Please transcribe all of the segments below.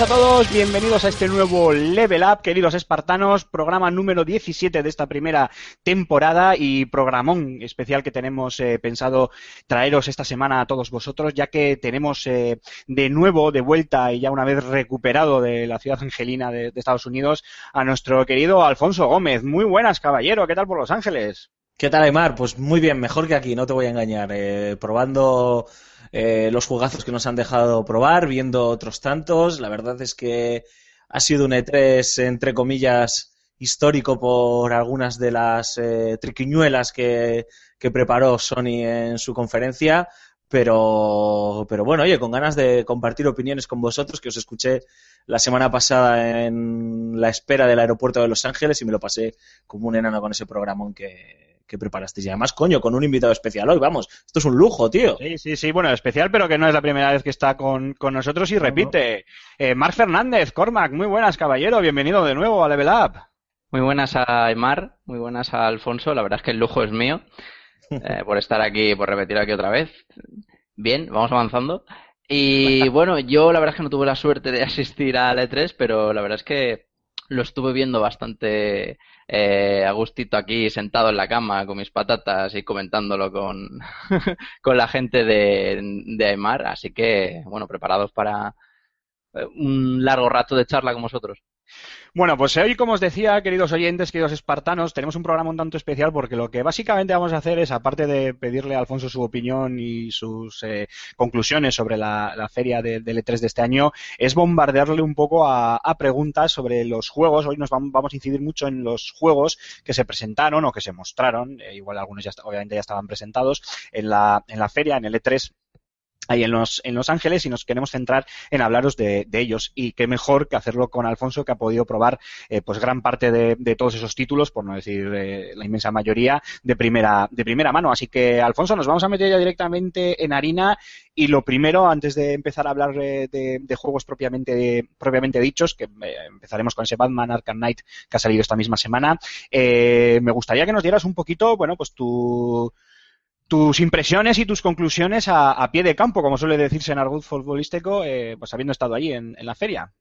Buenas a todos, bienvenidos a este nuevo Level Up, queridos espartanos, programa número 17 de esta primera temporada y programón especial que tenemos eh, pensado traeros esta semana a todos vosotros, ya que tenemos eh, de nuevo, de vuelta y ya una vez recuperado de la ciudad angelina de, Estados Unidos, a nuestro querido Alfonso Gómez. Muy buenas, caballero, ¿qué tal por Los Ángeles? ¿Qué tal, Aymar? Pues muy bien, mejor que aquí, no te voy a engañar. Eh, probando eh, los jugazos que nos han dejado probar, viendo otros tantos. La verdad es que ha sido un E3, entre comillas, histórico por algunas de las eh, triquiñuelas que, que preparó Sony en su conferencia. Pero, pero bueno, oye, con ganas de compartir opiniones con vosotros, que os escuché la semana pasada en la espera del aeropuerto de Los Ángeles y me lo pasé como un enano con ese programón que, que preparasteis. Y además, coño, con un invitado especial hoy, vamos, esto es un lujo, tío. Sí, sí, sí, bueno, especial, pero que no es la primera vez que está con, con nosotros y repite. Eh, Marc Fernández, Cormac, muy buenas, caballero, bienvenido de nuevo a Level Up. Muy buenas a Aymar, muy buenas a Alfonso. La verdad es que el lujo es mío eh, por estar aquí, por repetir aquí otra vez. Bien, vamos avanzando. Y bueno, yo la verdad es que no tuve la suerte de asistir al E3, pero la verdad es que lo estuve viendo bastante eh, a gustito aquí, sentado en la cama con mis patatas y comentándolo con, con la gente de, de Aymar. Así que, bueno, preparados para eh, un largo rato de charla con vosotros. Bueno, pues hoy, como os decía, queridos oyentes, queridos espartanos, tenemos un programa un tanto especial porque lo que básicamente vamos a hacer es, aparte de pedirle a Alfonso su opinión y sus eh, conclusiones sobre la, feria de- del E3 de este año, es bombardearle un poco a, preguntas sobre los juegos. Hoy nos vam- vamos a incidir mucho en los juegos que se presentaron o que se mostraron, eh, igual algunos ya obviamente ya estaban presentados en la, en la feria, en el E3 ahí en Los, en Los Ángeles y nos queremos centrar en hablaros de, de ellos. Y qué mejor que hacerlo con Alfonso, que ha podido probar eh, pues gran parte de, de todos esos títulos, por no decir eh, la inmensa mayoría, de primera, de primera mano. Así que, Alfonso, nos vamos a meter ya directamente en harina. Y lo primero, antes de empezar a hablar eh, de, de juegos propiamente, propiamente dichos, que eh, empezaremos con ese Batman Arkham Knight que ha salido esta misma semana, me gustaría que nos dieras un poquito, bueno, pues tu, tus impresiones y tus conclusiones a, a pie de campo, como suele decirse en argot futbolístico, eh, pues habiendo estado allí en, en la feria.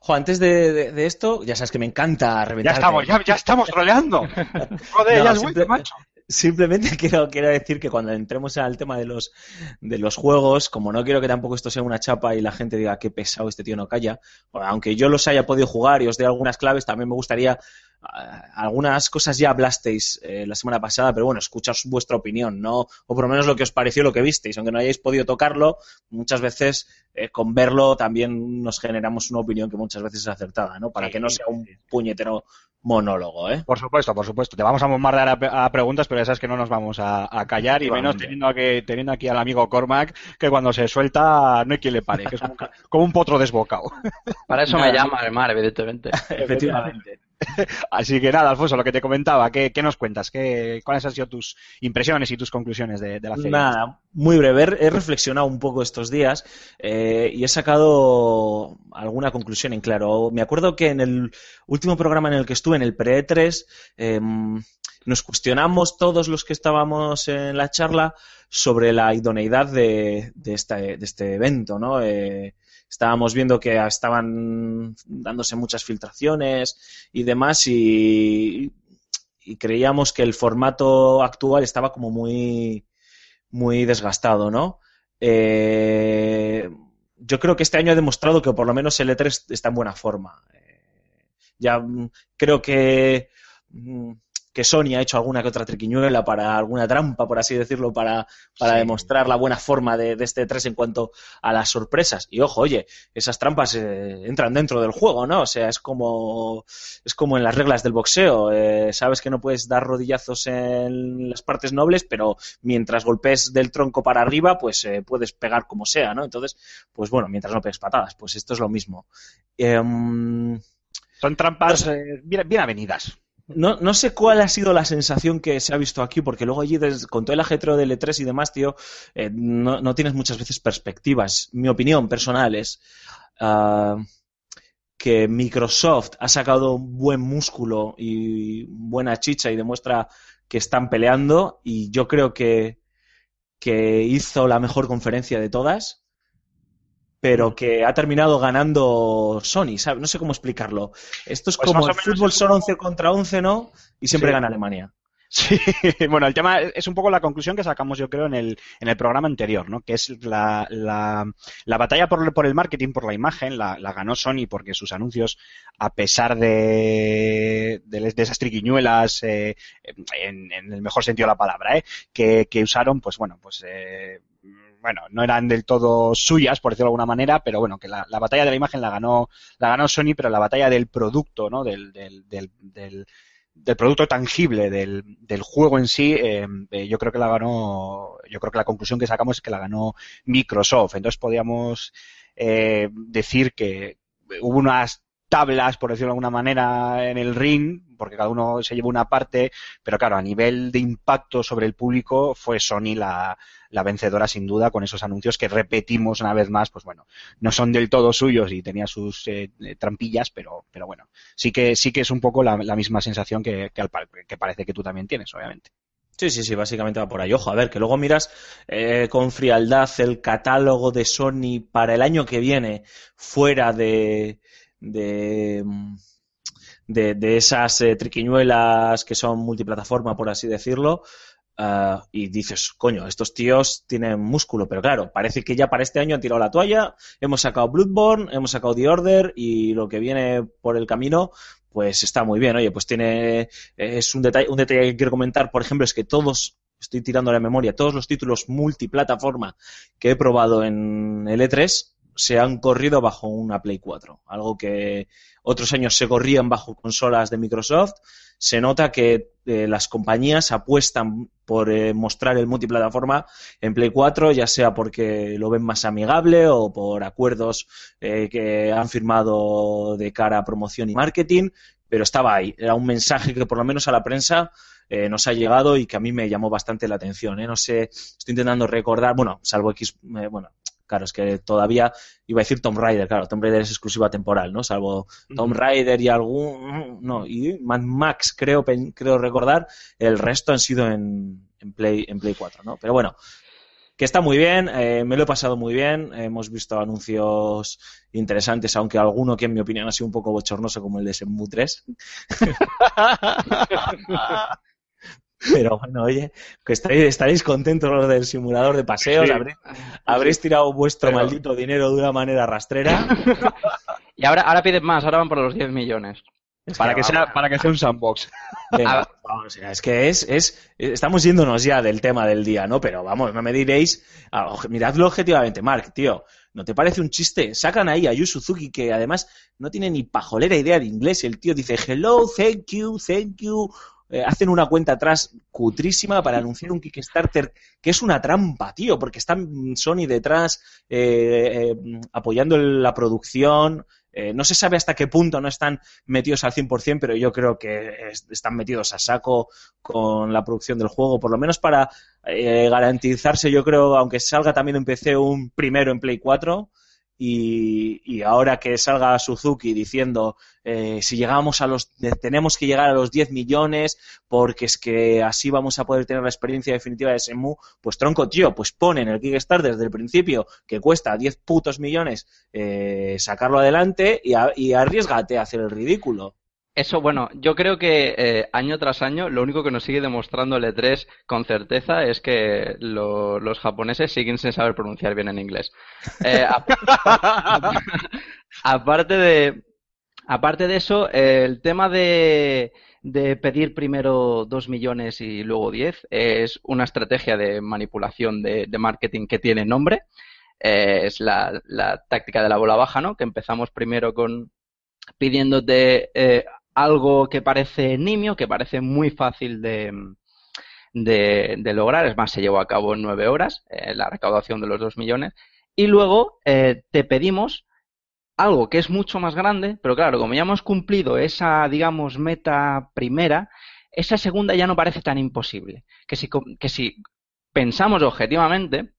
Jo, antes de, de- de esto, ya sabes que me encanta Ya reventar. estamos, ya, ya estamos troleando. Joder, No, ya has simple- vuelto, macho. Simplemente quiero, quiero decir que cuando entremos al tema de los, de los juegos, como no quiero que tampoco esto sea una chapa y la gente diga qué pesado este tío no calla, bueno, aunque yo los haya podido jugar y os dé algunas claves, también me gustaría algunas cosas ya hablasteis eh, la semana pasada, pero bueno, escuchaos vuestra opinión, ¿no? O por lo menos lo que os pareció lo que visteis, aunque no hayáis podido tocarlo, muchas veces eh, con verlo también nos generamos una opinión que muchas veces es acertada, ¿no? Para Sí, que no sea un puñetero monólogo, ¿eh? Por supuesto, por supuesto. Te vamos a bombardear a, a preguntas, pero ya sabes que no nos vamos a, a callar y menos teniendo aquí, teniendo aquí al amigo Cormac, que cuando se suelta no hay quien le pare, que es como, un ca- como un potro desbocado. Para eso Nada. me llama Aymar, evidentemente. Efectivamente. Así que nada, Alfonso, lo que te comentaba, ¿qué, nos cuentas? ¿Qué, ¿Cuáles han sido tus impresiones y tus conclusiones de, la feria? Nada, muy breve. He reflexionado un poco estos días eh, y he sacado alguna conclusión en claro. Me acuerdo que en el último programa en el que estuve, en el pre-3, eh, nos cuestionamos todos los que estábamos en la charla sobre la idoneidad de, de este evento, ¿no? Eh, estábamos viendo que estaban dándose muchas filtraciones y demás y, y creíamos que el formato actual estaba como muy muy desgastado, ¿no? Eh, yo creo que este año ha demostrado que por lo menos el E3 está en buena forma. Eh, ya mm, creo que, mm, que Sony ha hecho alguna que otra triquiñuela para alguna trampa, por así decirlo, para, para demostrar la buena forma de, de este 3 en cuanto a las sorpresas. Y ojo, oye, esas trampas eh, entran dentro del juego, ¿no? O sea, es como, es como en las reglas del boxeo. eh, sabes que no puedes dar rodillazos en las partes nobles, pero mientras golpes del tronco para arriba, pues eh, puedes pegar como sea, ¿no? Entonces, pues bueno, mientras no pegues patadas, pues esto es lo mismo. Em, Son trampas bien, bien avenidas. No, no sé cuál ha sido la sensación que se ha visto aquí, porque luego allí, con todo el ajetreo del E3 y demás, tío, eh, no, no tienes muchas veces perspectivas. Mi opinión personal es ah, que Microsoft ha sacado buen músculo y buena chicha y demuestra que están peleando y yo creo que, que hizo la mejor conferencia de todas pero que ha terminado ganando Sony, ¿sabes? No sé cómo explicarlo. Esto es Pues como el fútbol son como- 11 contra 11, ¿no? Y siempre Sí. gana Alemania. Sí, bueno, el tema es un poco la conclusión que sacamos, yo creo, en el, en el programa anterior, ¿no? Que es la, la, la batalla por, por el marketing, por la imagen, la, la ganó Sony porque sus anuncios, a pesar de, de, de esas triquiñuelas, eh, en, en el mejor sentido de la palabra, ¿eh? que, que usaron, pues bueno, pues eh, bueno, no eran del todo suyas, por decirlo de alguna manera, pero bueno, que la, la batalla de la imagen la ganó, la ganó Sony, pero la batalla del producto, ¿no? Del, del, del, producto tangible del, del juego en sí, eh, eh, yo creo que la ganó, yo creo que la conclusión que sacamos es que la ganó Microsoft. Entonces podíamos eh, decir que hubo unas tablas, por decirlo de alguna manera, en el ring, porque cada uno se llevó una parte, pero claro, a nivel de impacto sobre el público fue Sony la, la vencedora sin duda con esos anuncios que repetimos una vez más, pues bueno, no son del todo suyos y tenía sus eh, trampillas, pero, pero bueno, sí que, sí que es un poco la, la misma sensación que, que, al, que parece que tú también tienes, obviamente. Sí, sí, sí, básicamente va por ahí. Ojo, a ver, que luego miras eh, con frialdad el catálogo de Sony para el año que viene, fuera de, de, de, de esas eh, triquiñuelas que son multiplataforma, por así decirlo, uh, y dices, coño, estos tíos tienen músculo, pero claro, parece que ya para este año han tirado la toalla, hemos sacado Bloodborne, hemos sacado The Order, y lo que viene por el camino, pues está muy bien. Oye, pues tiene, es un detalle, un detalle que quiero comentar, por ejemplo, es que todos, estoy tirando la memoria, todos los títulos multiplataforma que he probado en el E3 se han corrido bajo una Play 4, algo que otros años se corrían bajo consolas de Microsoft. Se nota que eh, las compañías apuestan por eh, mostrar el multiplataforma en Play 4, ya sea porque lo ven más amigable o por acuerdos eh, que han firmado de cara a promoción y marketing, pero estaba ahí. Era un mensaje que por lo menos a la prensa eh, nos ha llegado y que a mí me llamó bastante la atención. ¿eh? No sé, estoy intentando recordar, bueno, salvo X, eh, bueno, claro, es que todavía iba a decir Tomb Raider, claro, Tomb Raider es exclusiva temporal, ¿no? Salvo Tomb Raider y algún, no, y Mad Max, creo, creo recordar, el resto han sido en, en Play, en Play 4, ¿no? Pero bueno, que está muy bien, eh, me lo he pasado muy bien, hemos visto anuncios interesantes, aunque alguno que en mi opinión ha sido un poco bochornoso como el de Shenmue 3. Pero bueno, oye, que estaréis, estaréis contentos los del simulador de paseos, Sí. habréis, habréis tirado vuestro Pero- maldito dinero de una manera rastrera. Y ahora, ahora piden más, ahora van por los 10 millones. Para que, sea, para que sea un sandbox. Venga, Ah. vamos, es que es, es, estamos yéndonos ya del tema del día, ¿no? Pero vamos, no me diréis, ah, miradlo objetivamente, Mark, tío, ¿no te parece un chiste? Sacan ahí a Yu Suzuki, que además no tiene ni pajolera idea de inglés, el tío dice, hello, thank you, thank you, eh, hacen una cuenta atrás cutrísima para anunciar un Kickstarter que es una trampa, tío, porque están Sony detrás eh, eh, apoyando la producción. Eh, no se sabe hasta qué punto no están metidos al 100%, pero yo creo que es- están metidos a saco con la producción del juego, por lo menos para garantizarse, yo creo, aunque salga también en PC un primero en Play 4. Y, y ahora que salga Suzuki diciendo eh, si llegamos a los tenemos que llegar a los 10 millones porque es que así vamos a poder tener la experiencia definitiva de Semu, pues tronco tío, pues ponen el Kickstarter desde el principio que cuesta 10 putos millones eh, sacarlo adelante y, a- y arriesgate a hacer el ridículo. Eso, bueno, yo creo que eh, año tras año lo único que nos sigue demostrando el E3 con certeza es que lo- los japoneses siguen sin saber pronunciar bien en inglés. Eh, aparte de Aparte de eso, el tema de, de pedir primero 2 millones y luego 10 es una estrategia de manipulación de, marketing que tiene nombre. Eh, es la, la táctica de la bola baja, ¿no? Que empezamos primero con pidiéndote algo que parece nimio, que parece muy fácil de, de, de lograr. Es más, se llevó a cabo en nueve horas eh, la recaudación de los 2 millones. Y luego eh, te pedimos algo que es mucho más grande, pero claro, como ya hemos cumplido esa, digamos, meta primera, esa segunda ya no parece tan imposible. Que si, que si pensamos objetivamente,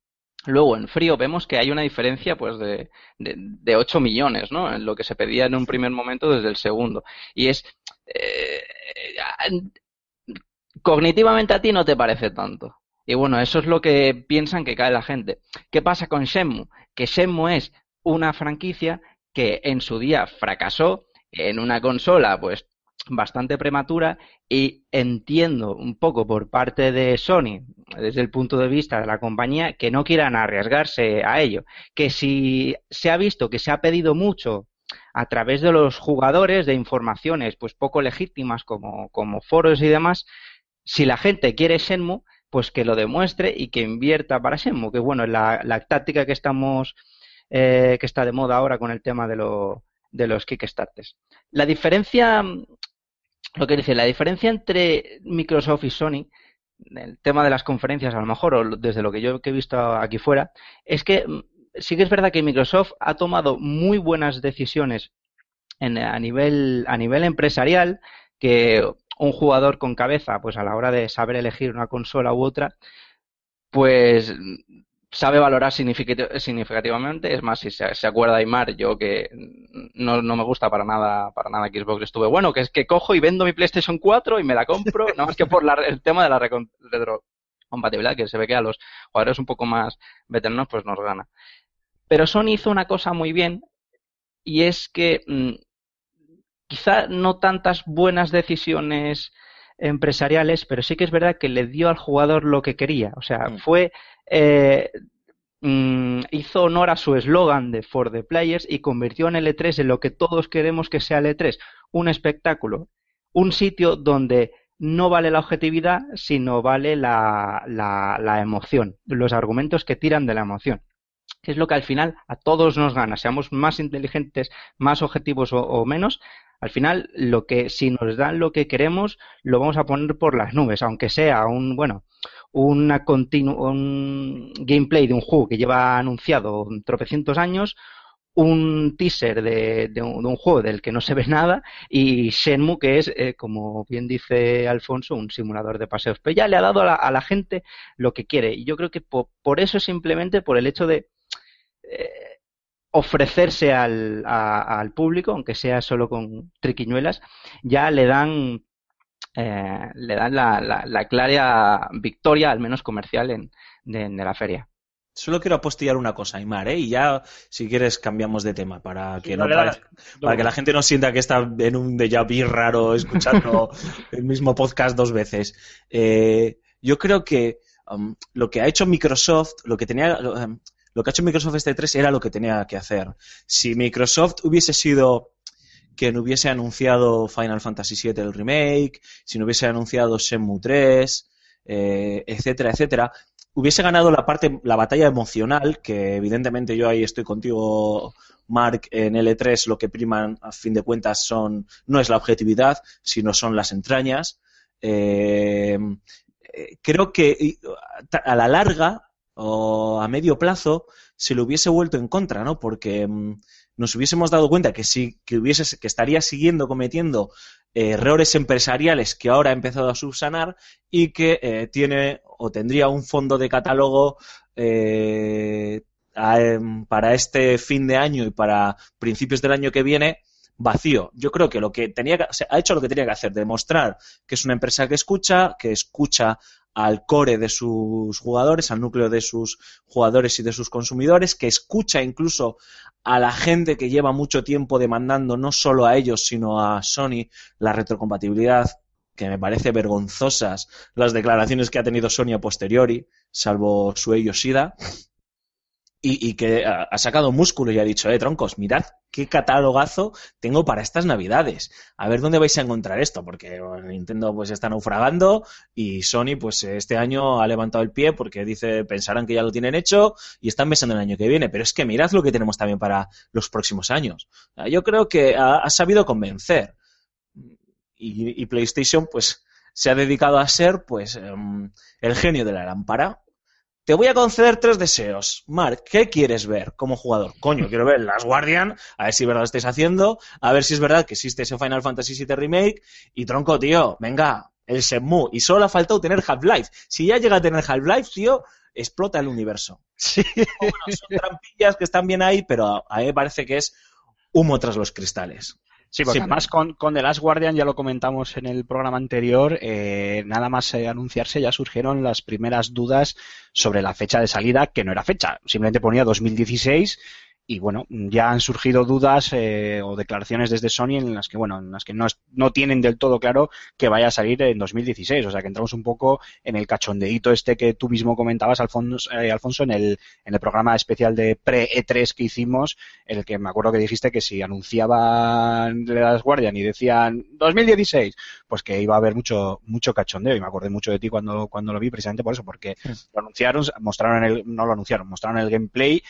luego en frío vemos que hay una diferencia pues de, de, de 8 millones, ¿no? En lo que se pedía en un primer momento desde el segundo. Y es... eh, cognitivamente a ti no te parece tanto. Y bueno, eso es lo que piensan que cae la gente. ¿Qué pasa con Shenmue? Que Shenmue es una franquicia que en su día fracasó en una consola pues bastante prematura y entiendo un poco por parte de Sony, desde el punto de vista de la compañía, que no quieran arriesgarse a ello. Que si se ha visto que se ha pedido mucho a través de los jugadores de informaciones pues poco legítimas como, como foros y demás, si la gente quiere Shenmue, pues que lo demuestre y que invierta para Shenmue, que bueno, es la, la táctica que estamos, eh, que está de moda ahora con el tema de, lo, de los Kickstarters. La diferencia, lo que dice, la diferencia entre Microsoft y Sony, el tema de las conferencias a lo mejor, o desde lo que yo he visto aquí fuera, es que mm, sí que es verdad que Microsoft ha tomado muy buenas decisiones en, a nivel, a nivel empresarial, que un jugador con cabeza, pues a la hora de saber elegir una consola u otra, pues sabe valorar significati- significativamente. Es más, si se, se acuerda Aymar, yo que no, no me gusta para nada, para nada Xbox estuve bueno, que es que cojo y vendo mi PlayStation 4 y me la compro, no más que por la- el tema de la retrocompatibilidad, que se ve que a los jugadores un poco más veteranos pues nos gana. Pero Sony hizo una cosa muy bien y es que mm, quizá no tantas buenas decisiones empresariales, pero sí que es verdad que le dio al jugador lo que quería. O sea, Mm. fue eh, mm, hizo honor a su eslogan de For the Players y convirtió en el E3 en lo que todos queremos que sea el E3, un espectáculo, un sitio donde no vale la objetividad, sino vale la, la, la emoción, los argumentos que tiran de la emoción que es lo que al final a todos nos gana, seamos más inteligentes, más objetivos o, o menos, al final lo que si nos dan lo que queremos lo vamos a poner por las nubes, aunque sea un bueno una un gameplay de un juego que lleva anunciado tropecientos años, un teaser de, de un, de un juego del que no se ve nada y Shenmue que es, eh, como bien dice Alfonso, un simulador de paseos. Pero ya le ha dado a la, a la gente lo que quiere y yo creo que po- por eso simplemente por el hecho de eh, ofrecerse al, a- al público, aunque sea solo con triquiñuelas, ya le dan eh, le dan la, la, la clara victoria, al menos comercial, en, de, de la feria. Solo quiero apostillar una cosa, Aymar, ¿eh? y ya, si quieres, cambiamos de tema para que, no dale, dale. parezca- para que la gente no sienta que está en un déjà vu raro escuchando el mismo podcast dos veces. Eh, yo creo que um, lo que ha hecho Microsoft, lo que tenía, um, lo que ha hecho Microsoft este 3 era lo que tenía que hacer. Si Microsoft hubiese sido que no hubiese anunciado Final Fantasy VII el remake, si no hubiese anunciado Shenmue 3, eh, etcétera, etcétera, hubiese ganado la parte, la batalla emocional, que evidentemente yo ahí estoy contigo, Mark, en L3 lo que priman a fin de cuentas son, no es la objetividad, sino son las entrañas. Eh, eh, creo que a la larga o a medio plazo se lo hubiese vuelto en contra, ¿no? Porque mm, nos hubiésemos dado cuenta que que hubiese, que estaría siguiendo cometiendo eh, errores empresariales que ahora ha empezado a subsanar y que eh, tiene o tendría un fondo de catálogo eh, em, para este fin de año y para principios del año que viene vacío. Yo creo que lo que tenía que, ha hecho lo que tenía que hacer, demostrar que es una empresa que escucha, que escucha al core de sus jugadores, al núcleo de sus jugadores y de sus consumidores, que escucha incluso a la gente que lleva mucho tiempo demandando no solo a ellos, sino a Sony la retrocompatibilidad, que me parece vergonzosas las declaraciones que ha tenido Sony a posteriori, salvo Shuei Yoshida. Y, y que ha, sacado músculo y ha dicho, eh, troncos, mirad qué catalogazo tengo para estas navidades. A ver dónde vais a encontrar esto, porque Nintendo pues está naufragando y Sony pues este año ha levantado el pie porque dice, pensarán que ya lo tienen hecho y están pensando en el año que viene, pero es que mirad lo que tenemos también para los próximos años. Yo creo que ha, ha sabido convencer y, y PlayStation pues se ha dedicado a ser pues em, el genio de la lámpara. Te voy a conceder tres deseos. Mark, ¿qué quieres ver como jugador? Coño, quiero ver Last Guardian, a ver si es verdad lo estáis haciendo, a ver si es verdad que existe ese Final Fantasy VII Remake, y tronco, tío, venga, el Shenmue. Y solo ha faltado tener Half-Life. Si ya llega a tener Half-Life, tío, explota el universo. Sí. Bueno, son trampillas que están bien ahí, pero a mí me parece que es humo tras los cristales. Sí, porque Sí. además con, con The Last Guardian, ya lo comentamos en el programa anterior, eh, nada más eh, anunciarse ya surgieron las primeras dudas sobre la fecha de salida, que no era fecha, simplemente ponía 2016 y bueno, ya han surgido dudas eh, o declaraciones desde Sony en las que, bueno, en las que no, es- no tienen del todo claro que vaya a salir en 2016, o sea que entramos un poco en el cachondeíto este que tú mismo comentabas, Alfonso, eh, Alfonso en el, en el programa especial de pre-E3 que hicimos, en el que me acuerdo que dijiste que si anunciaban Last Guardian y decían 2016, pues que iba a haber mucho mucho cachondeo. Y me acordé mucho de ti cuando, cuando lo vi precisamente por eso, porque lo anunciaron, mostraron el, no lo anunciaron, mostraron el gameplay,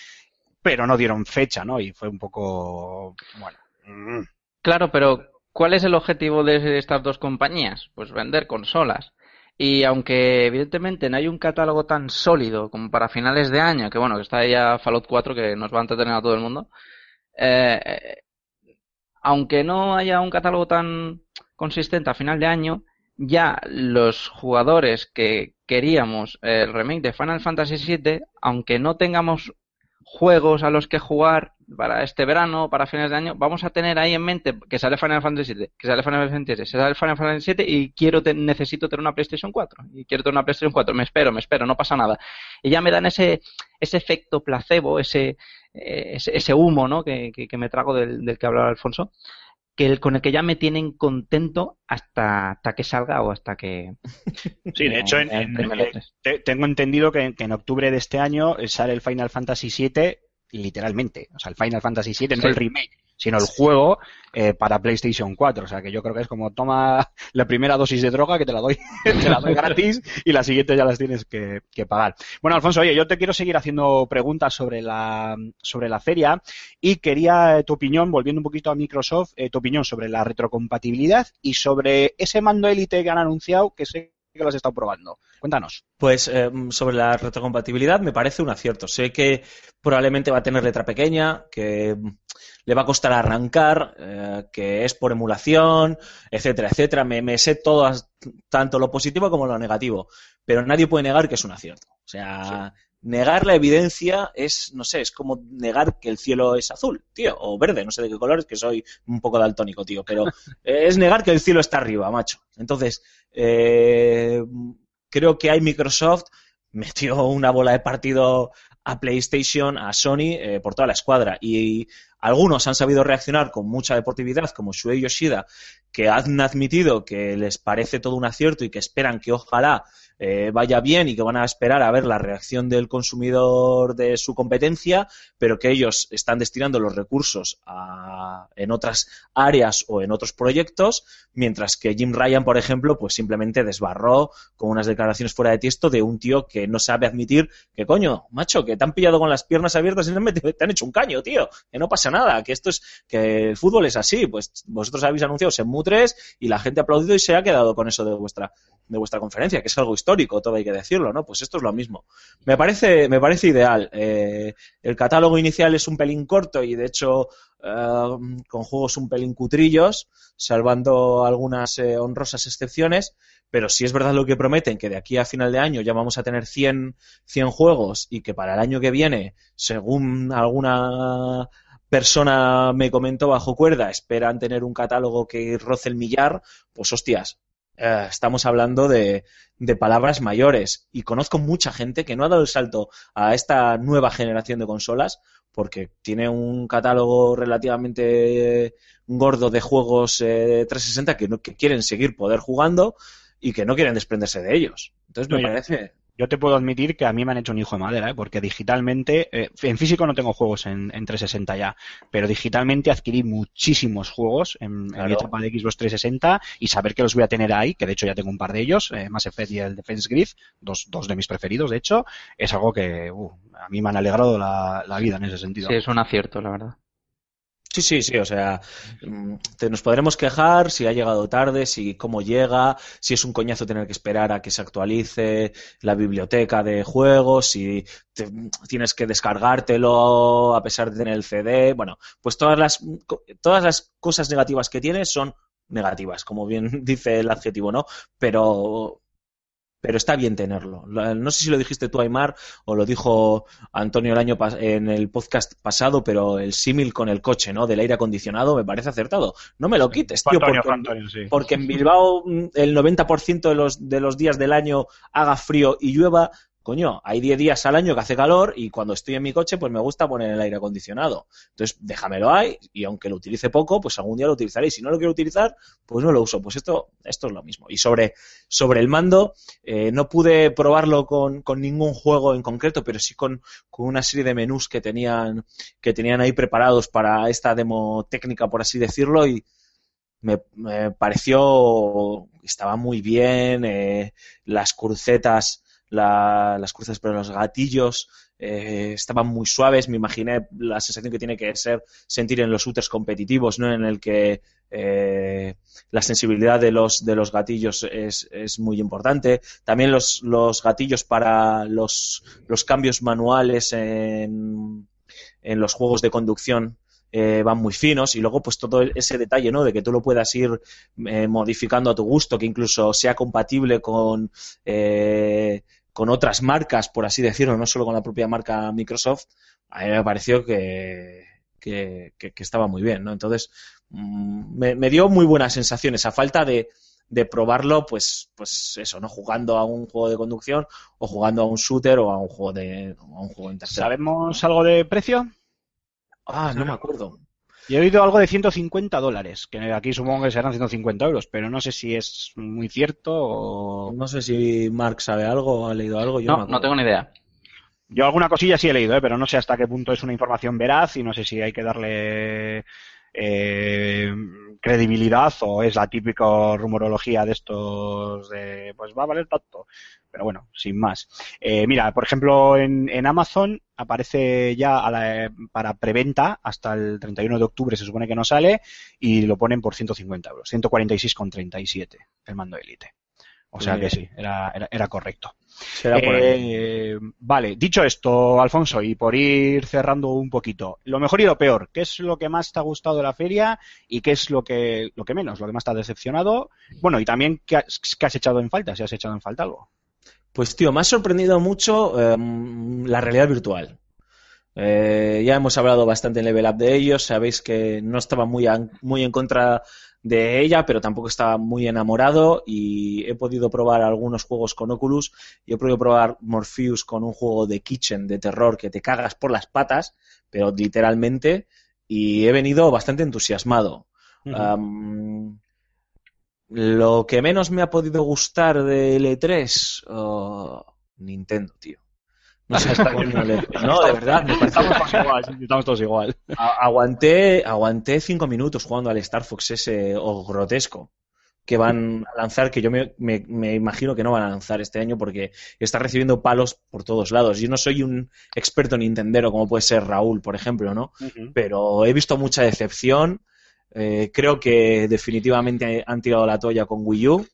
pero no dieron fecha, ¿no? Y fue un poco, bueno, mm, Claro, pero ¿cuál es el objetivo de estas dos compañías? Pues vender consolas. Y aunque evidentemente no hay un catálogo tan sólido como para finales de año, que bueno, que está ya Fallout 4 que nos va a entretener a todo el mundo, eh, aunque no haya un catálogo tan consistente a final de año, ya los jugadores que queríamos el remake de Final Fantasy VII, aunque no tengamos juegos a los que jugar para este verano, para fines de año, vamos a tener ahí en mente que sale Final Fantasy VII, que sale Final Fantasy VII, sale Final Fantasy VII y quiero te- necesito tener una PlayStation 4 y quiero tener una PlayStation 4, me espero, me espero, no pasa nada. Y ya me dan ese ese efecto placebo, ese eh, ese, ese humo, ¿no? Que, que, que me trago del, del que hablaba Alfonso, que el, con el que ya me tienen contento hasta hasta que salga o hasta que Sí, de hecho, en- tengo entendido que, que en octubre de este año eh, sale el Final Fantasy VII, literalmente. O sea, el Final Fantasy VII, no Sí. el remake, sino el juego eh, para PlayStation 4. O sea, que yo creo que es como toma la primera dosis de droga que te la doy, te la doy gratis y la siguiente ya las tienes que, que pagar. Bueno, Alfonso, oye, yo te quiero seguir haciendo preguntas sobre la, sobre la feria y quería eh, tu opinión, volviendo un poquito a Microsoft, eh, tu opinión sobre la retrocompatibilidad y sobre ese mando élite que han anunciado que sé que lo has estado probando. Cuéntanos. Pues eh, sobre la retrocompatibilidad me parece un acierto. Sé que probablemente va a tener letra pequeña, que le va a costar arrancar, eh, que es por emulación, etcétera, etcétera. Me, me sé todo, tanto lo positivo como lo negativo, pero nadie puede negar que es un acierto. O sea, negar la evidencia es, no sé, es como negar que el cielo es azul, tío, o verde, no sé de qué color, es que soy un poco daltónico, tío, pero es negar que el cielo está arriba, macho. Entonces, eh, creo que hay Microsoft metió una bola de partido a PlayStation, a Sony, eh, por toda la escuadra. Y algunos han sabido reaccionar con mucha deportividad, como Shuei Yoshida, que han admitido que les parece todo un acierto y que esperan que ojalá eh, vaya bien y que van a esperar a ver la reacción del consumidor de su competencia, pero que ellos están destinando los recursos a- en otras áreas o en otros proyectos, mientras que Jim Ryan, por ejemplo, pues simplemente desbarró con unas declaraciones fuera de tiesto de un tío que no sabe admitir que, coño, macho, que te han pillado con las piernas abiertas y te han hecho un caño, tío, que no pasa nada, que esto es, que el fútbol es así, pues vosotros habéis anunciado Shenmue 3 y la gente ha aplaudido y se ha quedado con eso de vuestra, de vuestra conferencia, que es algo histórico, todo hay que decirlo, ¿no? Pues esto es lo mismo. Me parece, me parece ideal. Eh, el catálogo inicial es un pelín corto y de hecho eh, con juegos un pelín cutrillos, salvando algunas eh, honrosas excepciones, pero si es verdad lo que prometen, que de aquí a final de año ya vamos a tener 100, 100 juegos y que para el año que viene, según alguna persona me comentó bajo cuerda, esperan tener un catálogo que roce el millar, pues hostias, eh, estamos hablando de, de palabras mayores. Y conozco mucha gente que no ha dado el salto a esta nueva generación de consolas porque tiene un catálogo relativamente gordo de juegos eh, 360 que, no, que quieren seguir poder jugando y que no quieren desprenderse de ellos. Entonces me No, parece yo te puedo admitir que a mí me han hecho un hijo de madera, ¿eh? porque digitalmente, eh, en físico no tengo juegos en, en 360 ya, pero digitalmente adquirí muchísimos juegos en, en mi Claro. etapa de Xbox 360 y saber que los voy a tener ahí, que de hecho ya tengo un par de ellos, eh, Mass Effect y el Defense Grid, dos, dos de mis preferidos de hecho, es algo que uh, a mí me han alegrado la, la vida en ese sentido. Sí, es un acierto, la verdad. Sí, sí, sí, o sea, mm, te- nos podremos quejar si ha llegado tarde, si cómo llega, si es un coñazo tener que esperar a que se actualice la biblioteca de juegos, si te- tienes que descargártelo a pesar de tener el CD, bueno, pues todas las, todas las cosas negativas que tiene son negativas, como bien dice el adjetivo, ¿no? Pero, pero está bien tenerlo. No sé si lo dijiste tú, Aymar, o lo dijo Antonio el año en el podcast pasado, pero el símil con el coche, ¿no? Del aire acondicionado me parece acertado. No me lo quites, tío, Antonio, porque, fue Antonio, sí. porque en Bilbao mm, el 90% de los, de los días del año haga frío y llueva. Coño, hay 10 días al año que hace calor y cuando estoy en mi coche pues me gusta poner el aire acondicionado. Entonces déjamelo ahí y aunque lo utilice poco, pues algún día lo utilizaré. Y si no lo quiero utilizar, pues no lo uso. Pues esto, esto es lo mismo. Y sobre, sobre el mando, eh, no pude probarlo con, con ningún juego en concreto, pero sí con, con una serie de menús que tenían, que tenían ahí preparados para esta demo técnica, por así decirlo, y me, me pareció estaba muy bien, eh, las crucetas, la- las cruces, pero los gatillos eh, estaban muy suaves, me imaginé la sensación que tiene que ser sentir en los shooters competitivos, ¿no? En el que eh, la sensibilidad de los, de los gatillos es, es muy importante. También los, los gatillos para los, los cambios manuales en, en los juegos de conducción eh, van muy finos y luego pues todo ese detalle, ¿no? De que tú lo puedas ir modificando a tu gusto, que incluso sea compatible con, con otras marcas, por así decirlo, no solo con la propia marca Microsoft, a mí me pareció que, que, que- que estaba muy bien, ¿no? Entonces, mm, me, me dio muy buenas sensaciones, a falta de, de probarlo, pues, pues eso, ¿no? Jugando a un juego de conducción o jugando a un shooter o a un juego de a un juego en. ¿Sabemos algo de precio? Ah, no me acuerdo. Yo he oído algo de 150 dólares, que aquí supongo que serán 150 euros, pero no sé si es muy cierto o... No sé si Mark sabe algo, ha leído algo. Yo No, no tengo ni idea. Yo alguna cosilla sí he leído, ¿eh? pero no sé hasta qué punto es una información veraz y no sé si hay que darle eh, credibilidad o es la típica rumorología de estos de pues va a valer tanto. Pero bueno, sin más. Eh, mira, por ejemplo, en, Amazon aparece ya a la- para preventa hasta el 31 de octubre, se supone que no sale, y lo ponen por 150 euros, 146,37 el mando Elite. O sea que bien. sí, era, era, era correcto. Será por ahí. Eh, vale, dicho esto, Alfonso, y por ir cerrando un poquito, lo mejor y lo peor, ¿qué es lo que más te ha gustado de la feria y qué es lo que, lo que menos, lo que más te ha decepcionado? Bueno, y también qué has, qué has echado en falta, si has echado en falta algo. Pues tío, me ha sorprendido mucho eh, la realidad virtual. Eh, ya hemos hablado bastante en Level Up de ellos, sabéis que no estaba muy, muy en contra de ella, pero tampoco estaba muy enamorado y he podido probar algunos juegos con Oculus y he podido probar Morpheus con un juego de kitchen de terror que te cagas por las patas, pero literalmente, y he venido bastante entusiasmado. Lo que menos me ha podido gustar de L3, oh, Nintendo, tío. No sé hasta qué no, le- no, de verdad, me parece- Estamos todos igual, estamos todos igual. a- aguanté, aguanté cinco minutos jugando al Star Fox ese o grotesco que van a lanzar, que yo me, me- me imagino que no van a lanzar este año porque está recibiendo palos por todos lados. Yo no soy un experto nintendero como puede ser Raúl, por ejemplo, ¿no? pero he visto mucha decepción. Eh, creo que definitivamente han tirado la toalla con Wii U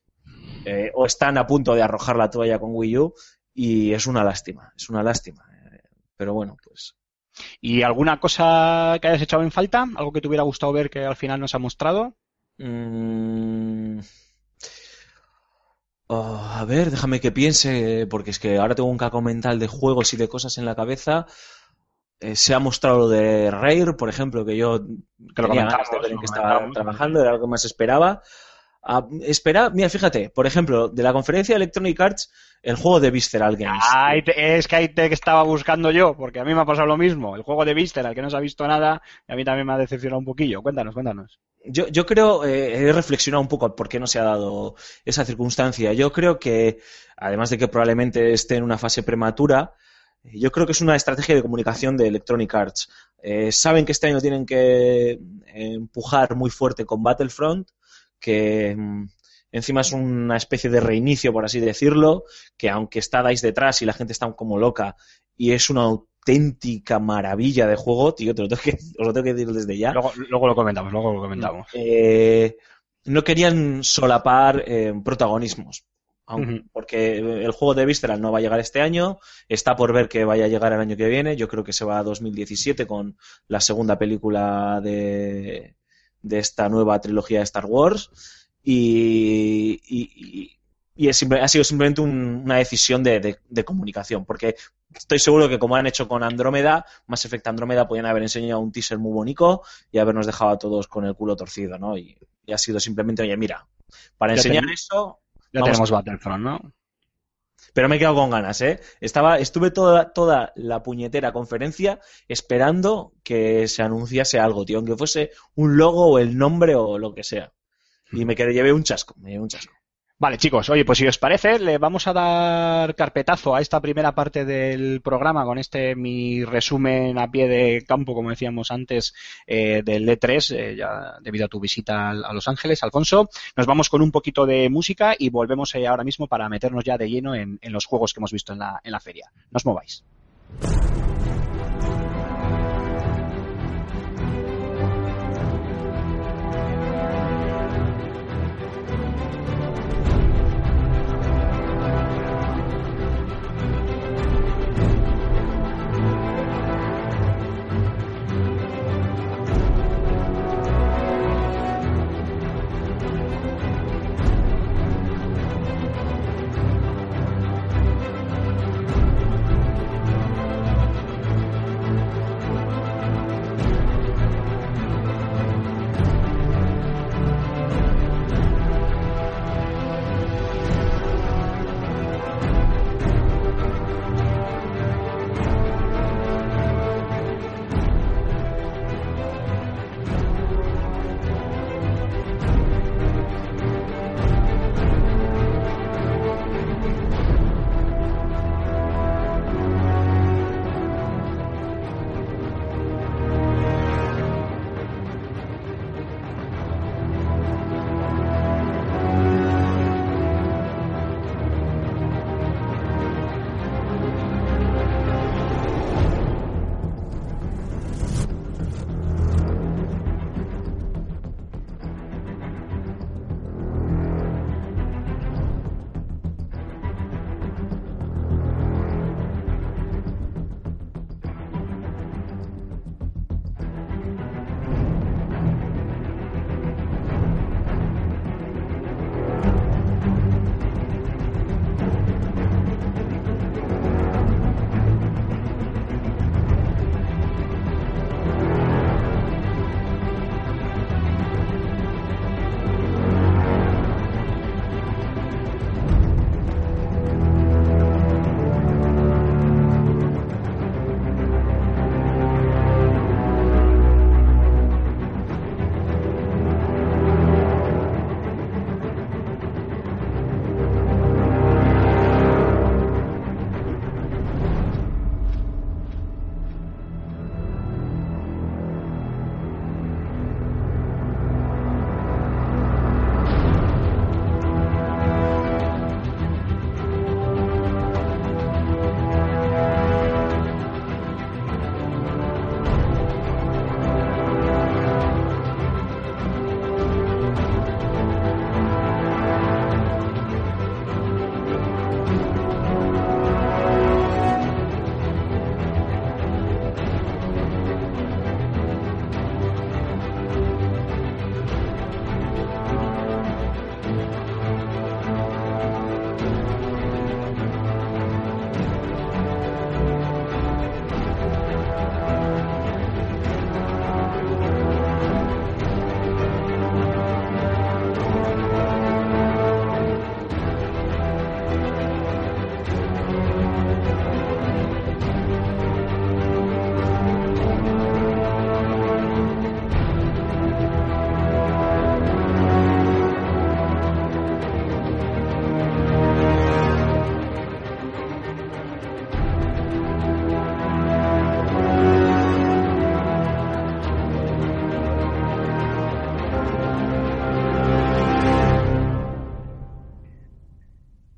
eh, o están a punto de arrojar la toalla con Wii U y es una lástima, es una lástima. Eh, pero bueno, pues ¿Y alguna cosa que hayas echado en falta? ¿Algo que te hubiera gustado ver que al final nos ha mostrado? mm, oh, a ver, déjame que piense porque es que ahora tengo un caco mental de juegos y de cosas en la cabeza. Eh, se ha mostrado lo de Rare, por ejemplo, que yo Que lo tenía ganas de ver en lo qué estaba trabajando, era algo que más esperaba. A- espera, mira, fíjate, por ejemplo, de la conferencia de Electronic Arts, el juego de Visceral Games. Es que ahí te estaba buscando yo, porque a mí me ha pasado lo mismo. El juego de Visceral, que no se ha visto nada, y a mí también me ha decepcionado un poquillo. Cuéntanos, cuéntanos. Yo, yo creo, eh, he reflexionado un poco por qué no se ha dado esa circunstancia. Yo creo que, además de que probablemente esté en una fase prematura, yo creo que es una estrategia de comunicación de Electronic Arts. Eh, saben que este año tienen que eh, empujar muy fuerte con Battlefront, que mm, encima es una especie de reinicio, por así decirlo, que aunque está DICE detrás y la gente está como loca y es una auténtica maravilla de juego, tío, te lo tengo que, os lo tengo que decir desde ya. Luego, luego lo comentamos, luego lo comentamos. Eh, no querían solapar eh, protagonismos. Porque el juego de Visceral no va a llegar este año, está por ver que vaya a llegar el año que viene, yo creo que se va a 2017 con la segunda película de, de esta nueva trilogía de Star Wars y, y- y- es ha sido simplemente un- una decisión de, de- de comunicación, porque estoy seguro que como han hecho con Andrómeda, Mass Effect Andrómeda podían haber enseñado un teaser muy bonito y habernos dejado a todos con el culo torcido, ¿no? Y, y ha sido simplemente, oye, mira, para Ya enseñar ten- eso, Ya Vamos tenemos Battlefront, ¿no? Pero me he quedado con ganas, ¿eh? Estaba, estuve toda, toda la puñetera conferencia esperando que se anunciase algo, tío, aunque fuese un logo o el nombre o lo que sea. Y me quedé, llevé un chasco, me llevé un chasco. Vale, chicos, oye, pues si os parece, le vamos a dar carpetazo a esta primera parte del programa con este mi resumen a pie de campo, como decíamos antes, eh, del E3, eh, ya debido a tu visita a Los Ángeles, Alfonso. Nos vamos con un poquito de música y volvemos eh, ahora mismo para meternos ya de lleno en, en los juegos que hemos visto en la, en la feria. No os mováis.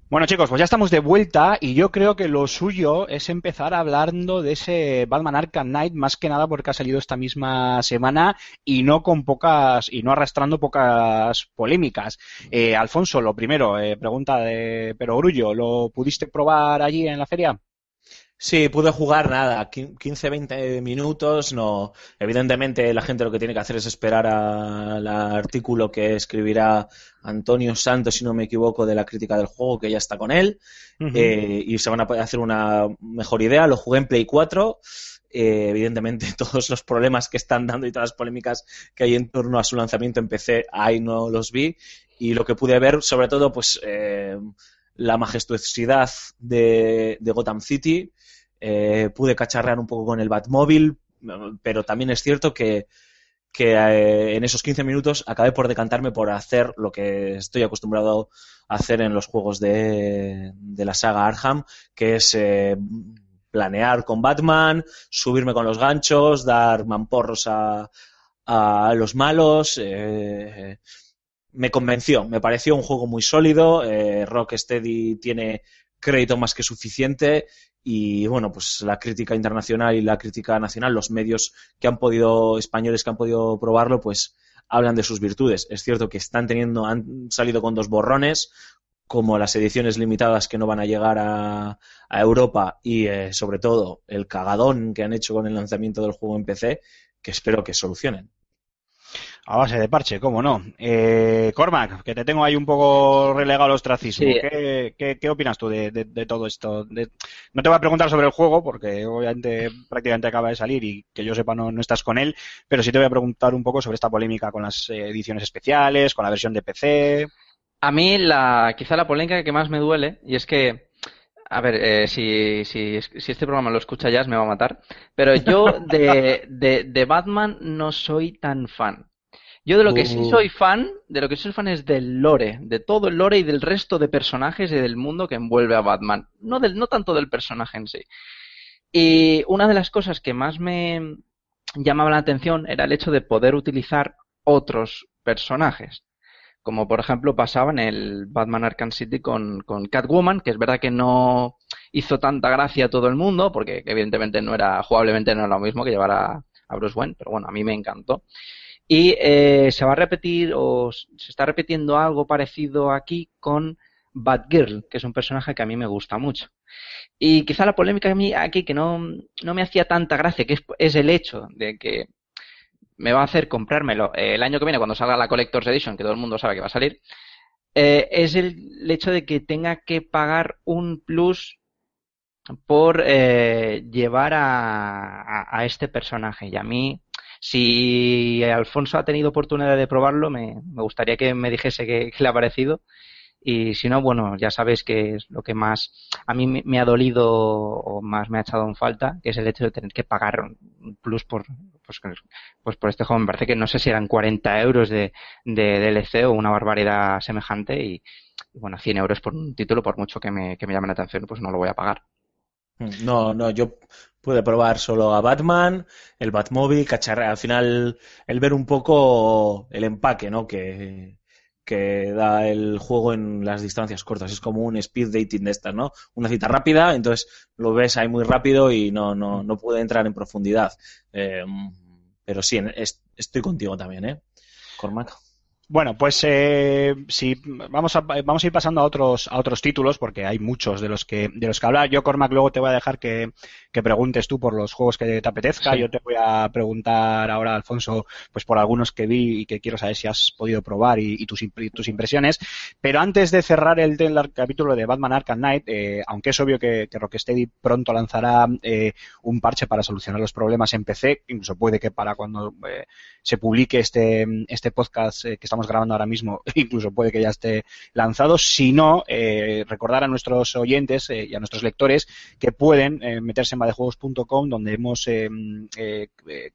Bueno chicos, pues ya estamos de vuelta y yo creo que lo suyo es empezar hablando de ese Batman Arkham Knight más que nada porque ha salido esta misma semana y no con pocas y no arrastrando pocas polémicas. Eh, Alfonso, lo primero, eh, pregunta de pero Grullo, ¿lo pudiste probar allí en la feria? Sí, pude jugar nada, 15-20 minutos. No, evidentemente la gente lo que tiene que hacer es esperar al artículo que escribirá Antonio Santos, si no me equivoco, de la crítica del juego, que ya está con él, eh, y se van a poder hacer una mejor idea. Lo jugué en Play 4. Eh, evidentemente, todos los problemas que están dando y todas las polémicas que hay en torno a su lanzamiento en PC, ahí no los vi. Y lo que pude ver, sobre todo, pues eh, la majestuosidad de, de Gotham City, eh, pude cacharrear un poco con el Batmóvil, pero también es cierto que, que eh, en esos 15 minutos acabé por decantarme por hacer lo que estoy acostumbrado a hacer en los juegos de, de la saga Arkham, que es eh, planear con Batman, subirme con los ganchos, dar mamporros a, a los malos. Eh, me convenció, me pareció un juego muy sólido. Eh, Rocksteady tiene crédito más que suficiente y bueno, pues la crítica internacional y la crítica nacional, los medios que han podido, españoles que han podido probarlo, pues hablan de sus virtudes. Es cierto que están teniendo, han salido con dos borrones, como las ediciones limitadas que no van a llegar a, Europa y eh, sobre todo el cagadón que han hecho con el lanzamiento del juego en PC, que espero que solucionen. A base de parche, cómo no. Eh, Cormac, que te tengo ahí un poco relegado al ostracismo. Sí. ¿Qué, qué, qué opinas tú de, de- de todo esto? De- no te voy a preguntar sobre el juego, porque obviamente prácticamente acaba de salir y que yo sepa no, no estás con él, pero sí te voy a preguntar un poco sobre esta polémica con las eh, ediciones especiales, con la versión de PC. A mí, la, quizá la polémica que más me duele, y es que, a ver, eh, si, si, si este programa lo escucha Jazz me va a matar, pero yo de, de, de Batman no soy tan fan. Yo de lo que sí Uh. soy fan, de lo que soy fan es del lore, de todo el lore y del resto de personajes y del mundo que envuelve a Batman. No del, no tanto del personaje en sí. Y una de las cosas que más me llamaba la atención era el hecho de poder utilizar otros personajes. Como por ejemplo pasaba en el Batman Arkham City con, Catwoman, que es verdad que no hizo tanta gracia a todo el mundo, porque evidentemente no era, jugablemente no era lo mismo que llevar a, Bruce Wayne, pero bueno, a mí me encantó. Y eh, se va a repetir, o se está repitiendo algo parecido aquí con Batgirl, que es un personaje que a mí me gusta mucho. Y quizá la polémica a mí aquí que no, no me hacía tanta gracia, que es, es el hecho de que me va a hacer comprármelo eh, el año que viene cuando salga la Collector's Edition, que todo el mundo sabe que va a salir, eh, es el, hecho de que tenga que pagar un plus por eh, llevar a, este personaje. Y a mí, si Alfonso ha tenido oportunidad de probarlo, me, me gustaría que me dijese qué qué le ha parecido. Y si no, bueno, ya sabéis que es lo que más a mí me, ha dolido o más me ha echado en falta, que es el hecho de tener que pagar un plus por, pues, pues por este juego. Me parece que no sé si eran 40 euros de, de DLC o una barbaridad semejante y, y bueno, 100 euros por un título, por mucho que me, que me llame la atención, pues no lo voy a pagar. No, no, yo pude probar solo a Batman, el Batmóvil, cacharra, al final el ver un poco el empaque, ¿no? Que, que da el juego en las distancias cortas. Es como un speed dating de estas, ¿no? Una cita rápida, entonces lo ves ahí muy rápido y no, no, no pude entrar en profundidad. Eh, pero sí, estoy contigo también, ¿eh? Cormac. Bueno, pues eh, si vamos a, vamos a ir pasando a otros a otros títulos porque hay muchos de los que de los que hablar. Yo Cormac luego te voy a dejar que, que preguntes tú por los juegos que te apetezca. Sí. Yo te voy a preguntar ahora Alfonso pues por algunos que vi y que quiero saber si has podido probar y, y tus impre- tus impresiones. Pero antes de cerrar el, capítulo de Batman Arkham Knight, eh, aunque es obvio que, que Rocksteady pronto lanzará eh, un parche para solucionar los problemas en PC, incluso puede que para cuando eh, se publique este, este podcast eh, que estamos grabando ahora mismo, incluso puede que ya esté lanzado. Si no, eh, recordar a nuestros oyentes eh, y a nuestros lectores que pueden eh, meterse en badejuegos.com donde hemos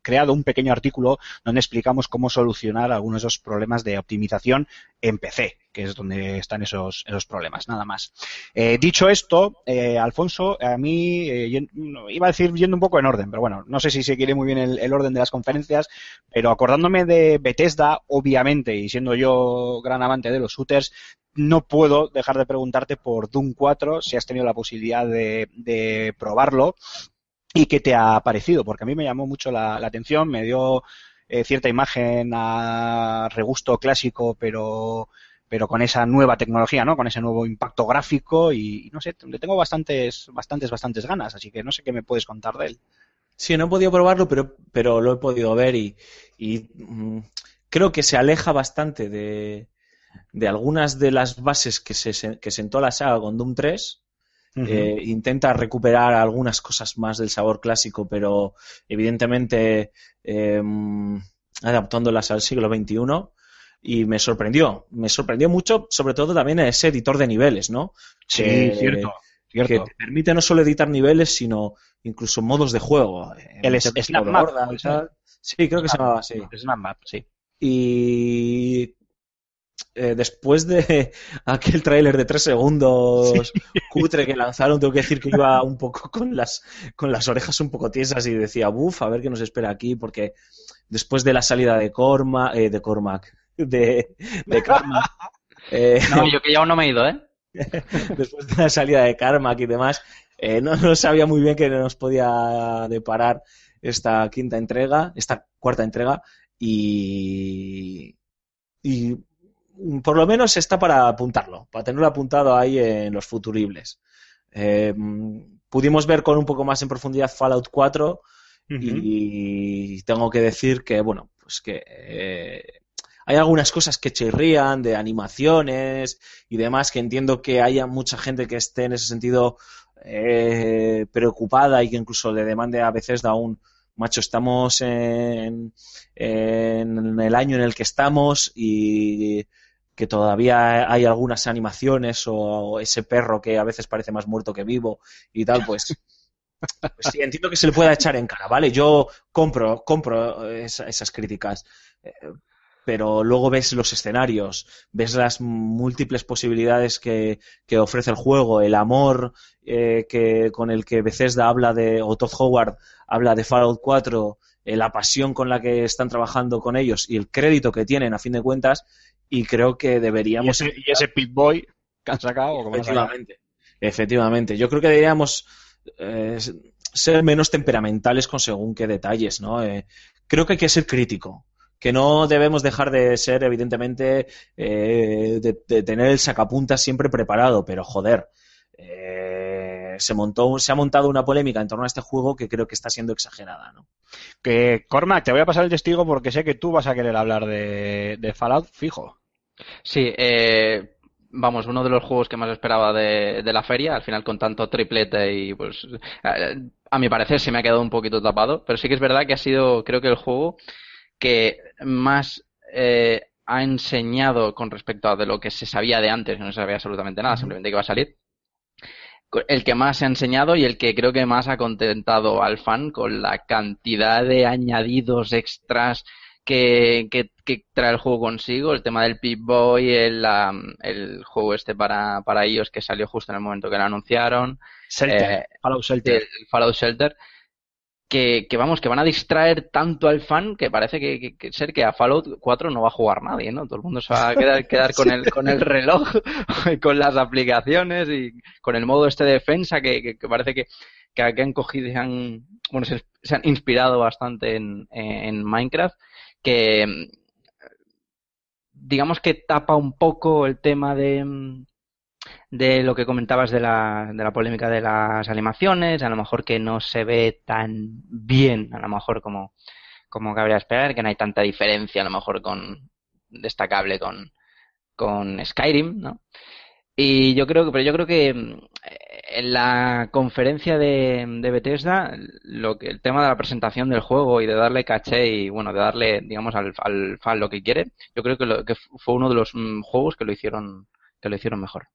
creado un pequeño artículo donde explicamos cómo solucionar algunos de esos problemas de optimización en PC. Que es donde están esos, esos problemas, nada más. Eh, dicho esto, eh, Alfonso, a mí eh, iba a decir yendo un poco en orden, pero bueno, no sé si se quiere muy bien el, orden de las conferencias, pero acordándome de Bethesda, obviamente, y siendo yo gran amante de los shooters, no puedo dejar de preguntarte por Doom 4, si has tenido la posibilidad de, probarlo y qué te ha parecido, porque a mí me llamó mucho la, la atención, me dio eh, cierta imagen a regusto clásico, pero pero con esa nueva tecnología, ¿no? Con ese nuevo impacto gráfico y, no sé, le tengo bastantes, bastantes, bastantes ganas, así que no sé qué me puedes contar de él. Sí, no he podido probarlo, pero, pero lo he podido ver y, y, mm, creo que se aleja bastante de, de algunas de las bases que, se, que sentó la saga con Doom 3. Eh, intenta recuperar algunas cosas más del sabor clásico, pero evidentemente eh, adaptándolas al siglo XXI. Y me sorprendió, me sorprendió mucho, sobre todo también ese editor de niveles, ¿no? sí, que- cierto, que cierto. te permite no solo editar niveles, sino incluso modos de juego. Eh, El es- Snap Map. Sí, creo que se llamaba así. Snap Map, sí. Y eh, después de aquel tráiler de tres segundos cutre que lanzaron, tengo que decir que iba un poco con las, con las orejas un poco tiesas y decía, buf, a ver qué nos espera aquí, porque después de la salida de Cormac, eh, de Cormac, de, de Carmack, eh, No, yo que ya aún no me he ido, ¿eh? después de la salida de Carmack y demás, eh, no, no sabía muy bien qué nos podía deparar esta quinta entrega, esta cuarta entrega, y, y por lo menos está para apuntarlo, para tenerlo apuntado ahí en los futuribles. Eh, pudimos ver con un poco más en profundidad Fallout 4 y tengo que decir que, bueno, pues que eh, hay algunas cosas que chirrían de animaciones y demás que entiendo que haya mucha gente que esté en ese sentido eh, preocupada y que incluso le demande a veces da un macho estamos en, en el año en el que estamos y que todavía hay algunas animaciones o ese perro que a veces parece más muerto que vivo y tal, pues, pues sí, entiendo que se le pueda echar en cara, ¿vale? Yo compro, compro esa- esas críticas. Pero luego ves los escenarios, ves las múltiples posibilidades que, que ofrece el juego, el amor eh, que, con el que Bethesda habla de, o Todd Howard habla de Fallout 4, eh, la pasión con la que están trabajando con ellos y el crédito que tienen a fin de cuentas, y creo que Y deberíamos... ese, y ese Pit Boy que han sacado. Efectivamente. Efectivamente. Yo creo que deberíamos eh, ser menos temperamentales con según qué detalles, ¿no? Eh, creo que hay que ser crítico. Que no debemos dejar de ser, evidentemente, eh, de, de tener el sacapuntas siempre preparado, pero joder. eh, se montó, se ha montado una polémica en torno a este juego que creo que está siendo exagerada, ¿no? Que, Cormac, te voy a pasar el testigo porque sé que tú vas a querer hablar de, de Fallout fijo. Sí, eh, vamos, uno de los juegos que más esperaba de, de la feria, al final con tanto triplete y pues eh, a mi parecer se me ha quedado un poquito tapado, pero sí que es verdad que ha sido, creo que el juego que más eh, ha enseñado con respecto a de lo que se sabía de antes, que no se sabía absolutamente nada, simplemente que iba a salir. El que más se ha enseñado y el que creo que más ha contentado al fan con la cantidad de añadidos extras que, que, que trae el juego consigo, el tema del Pip-Boy, el, la- el juego este para, para iOS que salió justo en el momento que lo anunciaron, Shelter, Eh, Fallout Shelter. el, el Fallout Shelter, que, que vamos, que van a distraer tanto al fan que parece que, que- que ser que a Fallout 4 no va a jugar nadie, ¿no? Todo el mundo se va a quedar, quedar con el, con el reloj, con las aplicaciones y con el modo este de defensa que, parece que, que, que han cogido y han, bueno, se, se han inspirado bastante en, en Minecraft, que mm, digamos que tapa un poco el tema de, mm, de lo que comentabas de la, de la polémica de las animaciones, a lo mejor que no se ve tan bien, a lo mejor como, como cabría esperar, que no hay tanta diferencia a lo mejor con destacable con, con Skyrim, ¿no? Y yo creo que, pero yo creo que mm, en la conferencia de, Bethesda, lo que, el tema de la presentación del juego y de darle caché y bueno, de darle, digamos, al, al fan lo que quiere, yo creo que, lo, que fue uno de los mm, juegos que lo hicieron, que lo hicieron mejor.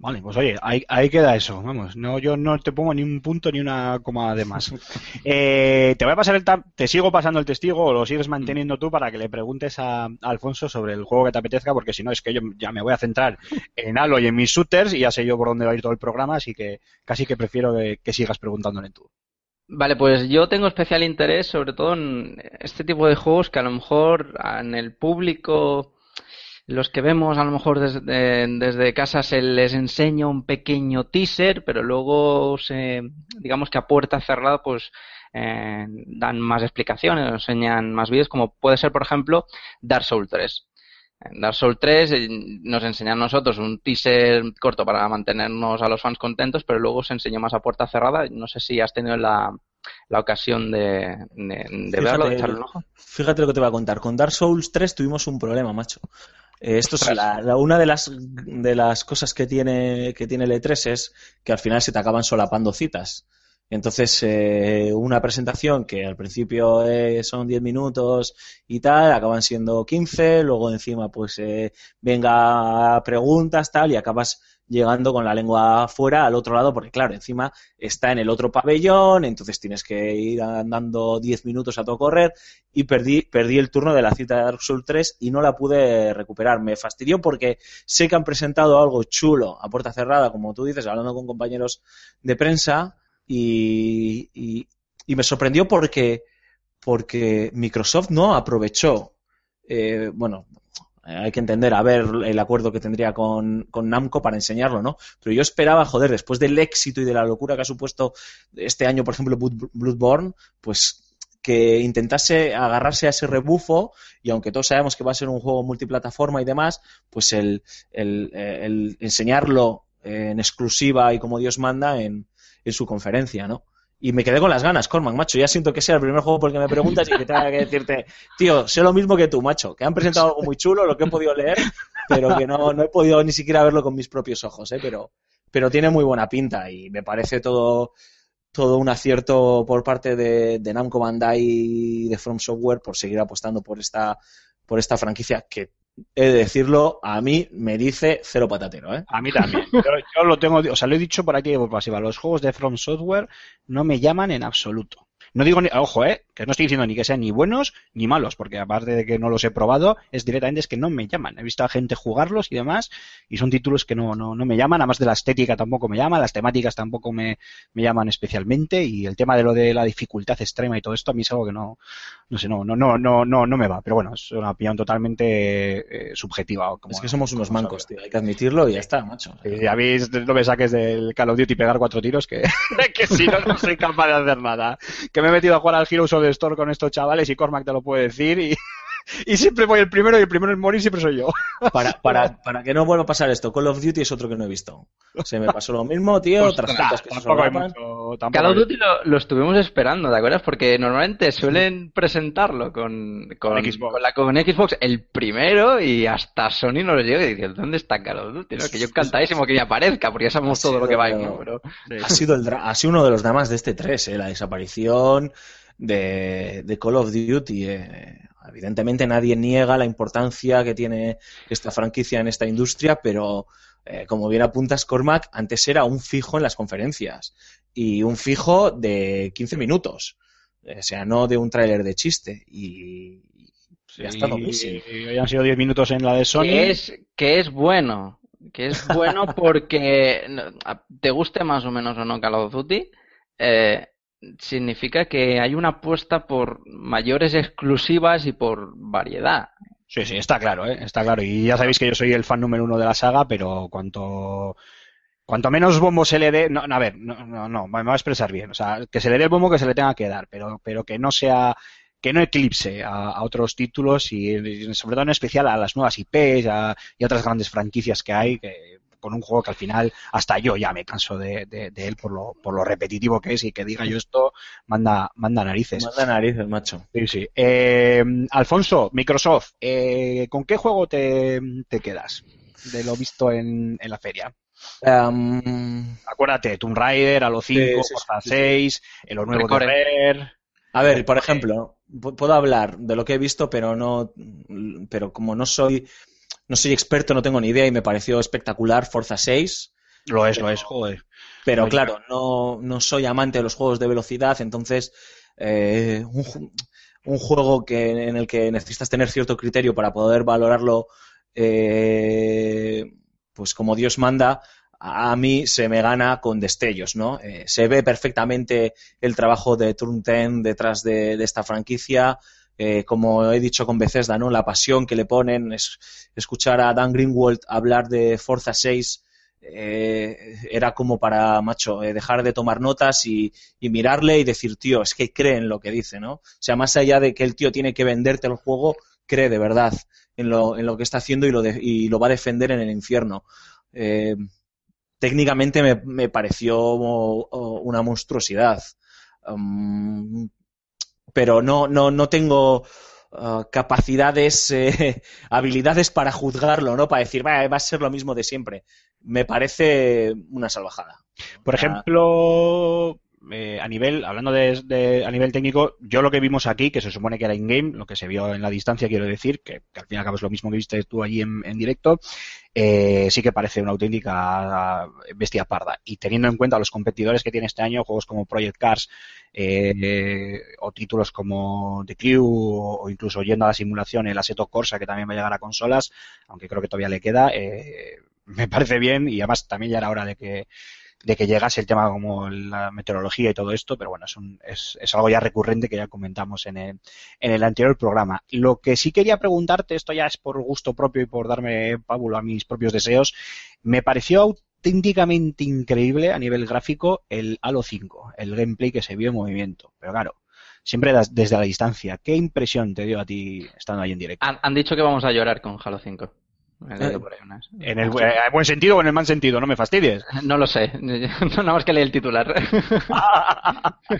Vale, pues oye, ahí, ahí queda eso. Vamos, no, yo no te pongo ni un punto ni una coma de más. Eh, te voy a pasar el ta- te sigo pasando el testigo o lo sigues manteniendo tú para que le preguntes a, a Alfonso sobre el juego que te apetezca, porque si no es que yo ya me voy a centrar en Halo y en mis shooters y ya sé yo por dónde va a ir todo el programa, así que casi que prefiero que, que sigas preguntándole tú. Vale, pues yo tengo especial interés sobre todo en este tipo de juegos que a lo mejor en el público, los que vemos a lo mejor desde, desde casa se les enseña un pequeño teaser, pero luego se, digamos que a puerta cerrada pues eh, dan más explicaciones, enseñan más vídeos, como puede ser por ejemplo Dark Souls 3. En Dark Souls 3 eh, nos enseñan a nosotros un teaser corto para mantenernos a los fans contentos, pero luego se enseñó más a puerta cerrada. No sé si has tenido la, la ocasión de, de, de verlo, de echarle un ojo. Fíjate lo que te voy a contar. Con Dark Souls 3 tuvimos un problema, macho. Eh, esto es la- la- una de las de las cosas que tiene que tiene el E3 es que al final se te acaban solapando citas. Entonces, eh, una presentación que al principio eh, son 10 minutos y tal, acaban siendo 15, luego encima pues eh, venga preguntas tal y acabas llegando con la lengua afuera al otro lado porque claro, encima está en el otro pabellón, entonces tienes que ir andando 10 minutos a todo correr y perdí, perdí el turno de la cita de Dark Souls 3 y no la pude recuperar. Me fastidió porque sé que han presentado algo chulo a puerta cerrada, como tú dices, hablando con compañeros de prensa y, y- y me sorprendió porque, porque Microsoft no aprovechó, eh, bueno, hay que entender, a ver el acuerdo que tendría con, con Namco para enseñarlo, ¿no? Pero yo esperaba, joder, después del éxito y de la locura que ha supuesto este año, por ejemplo, Blood- Bloodborne, pues que intentase agarrarse a ese rebufo y aunque todos sabemos que va a ser un juego multiplataforma y demás, pues el, eh, enseñarlo en exclusiva y como Dios manda en, en su conferencia, ¿no? Y me quedé con las ganas, Cormac, macho. Ya siento que sea el primer juego por el que me preguntas y que tenga que decirte, tío, sé lo mismo que tú, macho, que han presentado algo muy chulo, lo que he podido leer, pero que no, no he podido ni siquiera verlo con mis propios ojos, ¿eh? Pero, pero tiene muy buena pinta y me parece todo, todo un acierto por parte de, de Namco Bandai y de From Software por seguir apostando por esta, por esta franquicia que, he de decirlo, a mí me dice cero patatero, ¿eh? A mí también. Yo, yo lo tengo, o sea, lo he dicho por aquí por pasiva. Los juegos de From Software no me llaman en absoluto. No digo ni, ojo, eh, que no estoy diciendo ni que sean ni buenos ni malos, porque aparte de que no los he probado, es directamente es que no me llaman. He visto a gente jugarlos y demás, y son títulos que no, no, no me llaman, además de la estética tampoco me llama, las temáticas tampoco me, me llaman especialmente, y el tema de lo de la dificultad extrema y todo esto a mí es algo que no, no sé, no, no, no, no, no, no me va. Pero bueno, es una opinión totalmente eh, subjetiva. Como, es que somos unos mancos, sabe. tío, hay que admitirlo y ya está, macho. Sí, ya veis, no me saques del Call of Duty pegar cuatro tiros, que, que si no, no soy capaz de hacer nada. Que me he metido a jugar al Heroes of the Storm con estos chavales y Cormac te lo puede decir y, y siempre voy el primero y el primero en morir siempre soy yo. Para, para, para que no vuelva a pasar esto, Call of Duty es otro que no he visto. Se me pasó lo mismo, tío, otras tantas tampoco Call of Duty lo, lo estuvimos esperando, ¿te acuerdas? Porque normalmente suelen presentarlo con, con, Con Xbox. con la, con Xbox el primero y hasta Sony no lo llega y dices, ¿dónde está Call of Duty? no? Que yo encantadísimo que ya aparezca, porque ya sabemos todo lo que va a ir, ¿no? Pero Ha sido, el ha sido uno de los dramas de este 3, eh, la desaparición de, de Call of Duty. eh. Evidentemente nadie niega la importancia que tiene esta franquicia en esta industria, pero eh, como bien apuntas, Cormac, antes era un fijo en las conferencias y un fijo de 15 minutos. O sea, no de un tráiler de chiste. Y, y ha estado buenísimo. y hoy han sido 10 minutos en la de Sony. que es, que es bueno, que es bueno porque te guste más o menos o no Call of Duty, eh, significa que hay una apuesta por mayores exclusivas y por variedad. Sí, sí, está claro, ¿eh? está claro. Y ya sabéis que yo soy el fan número uno de la saga, pero cuanto, cuanto menos bombo se le dé, no, a ver, no, no, no, me voy a expresar bien. O sea, que se le dé el bombo que se le tenga que dar, pero, pero que no sea, que no eclipse a, a otros títulos y, y sobre todo en especial a las nuevas IPs a- y a otras grandes franquicias que hay, que, con un juego que al final hasta yo ya me canso de, de- de él por lo, por lo repetitivo que es y que diga yo esto manda, manda narices. Manda narices, macho. Sí, sí. Eh, Alfonso, Microsoft, eh, ¿con qué juego te, te quedas de lo visto en, en la feria? Em, Acuérdate, Tomb Raider, Halo 5, Sí, sí, Forza sí, sí. 6, eh, lo nuevo Recore. de Rare. A ver, por ejemplo, pu- puedo hablar de lo que he visto, pero no, pero como no soy, no soy experto, no tengo ni idea y me pareció espectacular Forza 6. Lo es, lo es, joder. Pero Oye. claro, no, no soy amante de los juegos de velocidad, entonces eh, un, un juego que, en el que necesitas tener cierto criterio para poder valorarlo eh, pues como Dios manda, a mí se me gana con destellos, ¿no? Eh, se ve perfectamente el trabajo de Turn 10 detrás de, de esta franquicia, eh, como he dicho con Bethesda, ¿no? La pasión que le ponen, es, escuchar a Dan Greenwald hablar de Forza 6 eh, era como para, macho, eh, dejar de tomar notas y, mirarle y decir, tío, es que cree en lo que dice, ¿no? O sea, más allá de que el tío tiene que venderte el juego, cree de verdad en lo, en lo que está haciendo y lo, va a defender en el infierno. Técnicamente me, pareció oh, una monstruosidad. Um, pero no, no, no tengo uh, capacidades, eh, habilidades para juzgarlo, ¿no? Para decir, va, va a ser lo mismo de siempre. Me parece una salvajada. Por Ah. ejemplo, eh, a nivel, hablando de, a nivel técnico, yo lo que vimos aquí, que se supone que era in-game, lo que se vio en la distancia, quiero decir, que, al fin y al cabo es lo mismo que viste tú allí en, en directo, eh, sí que parece una auténtica bestia parda. Y teniendo en cuenta los competidores que tiene este año, juegos como Project Cars eh, eh, o títulos como The Crew o, o incluso yendo a la simulación el Assetto Corsa, que también va a llegar a consolas, aunque creo que todavía le queda, eh, me parece bien y además también ya era hora de que de que llegase el tema como la meteorología y todo esto, pero bueno, es, un, es, algo ya recurrente que ya comentamos en el, en el anterior programa. Lo que sí quería preguntarte, esto ya es por gusto propio y por darme pábulo a mis propios deseos, me pareció auténticamente increíble a nivel gráfico el Halo 5, el gameplay que se vio en movimiento. Pero claro, siempre desde la distancia, ¿qué impresión te dio a ti estando ahí en directo? Han, han dicho que vamos a llorar con Halo 5. He leído por ahí unas- En el eh, buen sentido o en el mal sentido, no me fastidies. No lo sé, no nada más que leí el titular.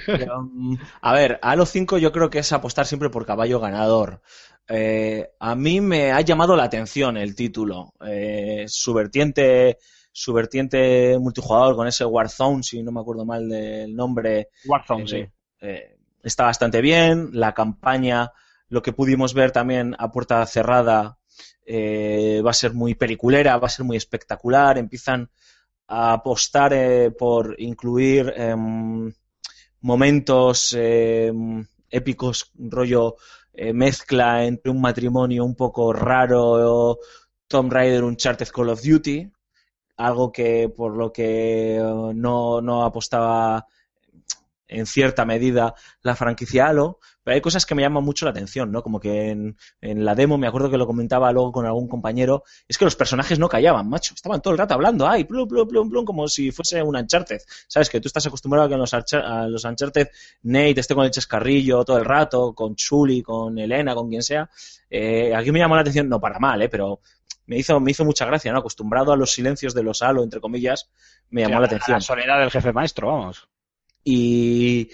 Pero, mm, a ver, Halo 5 yo creo que es apostar siempre por caballo ganador. Eh, a mí me ha llamado la atención el título. Eh, su vertiente su vertiente multijugador con ese Warzone, si no me acuerdo mal del nombre, Warzone, eh, sí. eh, está bastante bien. La campaña, lo que pudimos ver también a puerta cerrada, eh, va a ser muy peliculera, va a ser muy espectacular. Empiezan a apostar eh, por incluir em, momentos em, épicos, rollo eh, mezcla entre un matrimonio un poco raro, Tomb Raider, Uncharted, Call of Duty, algo que por lo que no, no apostaba en cierta medida la franquicia Halo, pero hay cosas que me llaman mucho la atención, ¿no? Como que en, en la demo, me acuerdo que lo comentaba luego con algún compañero, es que los personajes no callaban, macho, estaban todo el rato hablando, ay, plum, plum, plum, plum, como si fuese un Uncharted, ¿sabes? Que tú estás acostumbrado a que en los, a los Uncharted Nate esté con el chascarrillo todo el rato, con Chuli, con Elena, con quien sea, eh, aquí me llamó la atención, no para mal, ¿eh? Pero me hizo, me hizo mucha gracia, ¿no? Acostumbrado a los silencios de los Halo, entre comillas, me llamó O sea, la atención. La soledad del jefe maestro, vamos. Y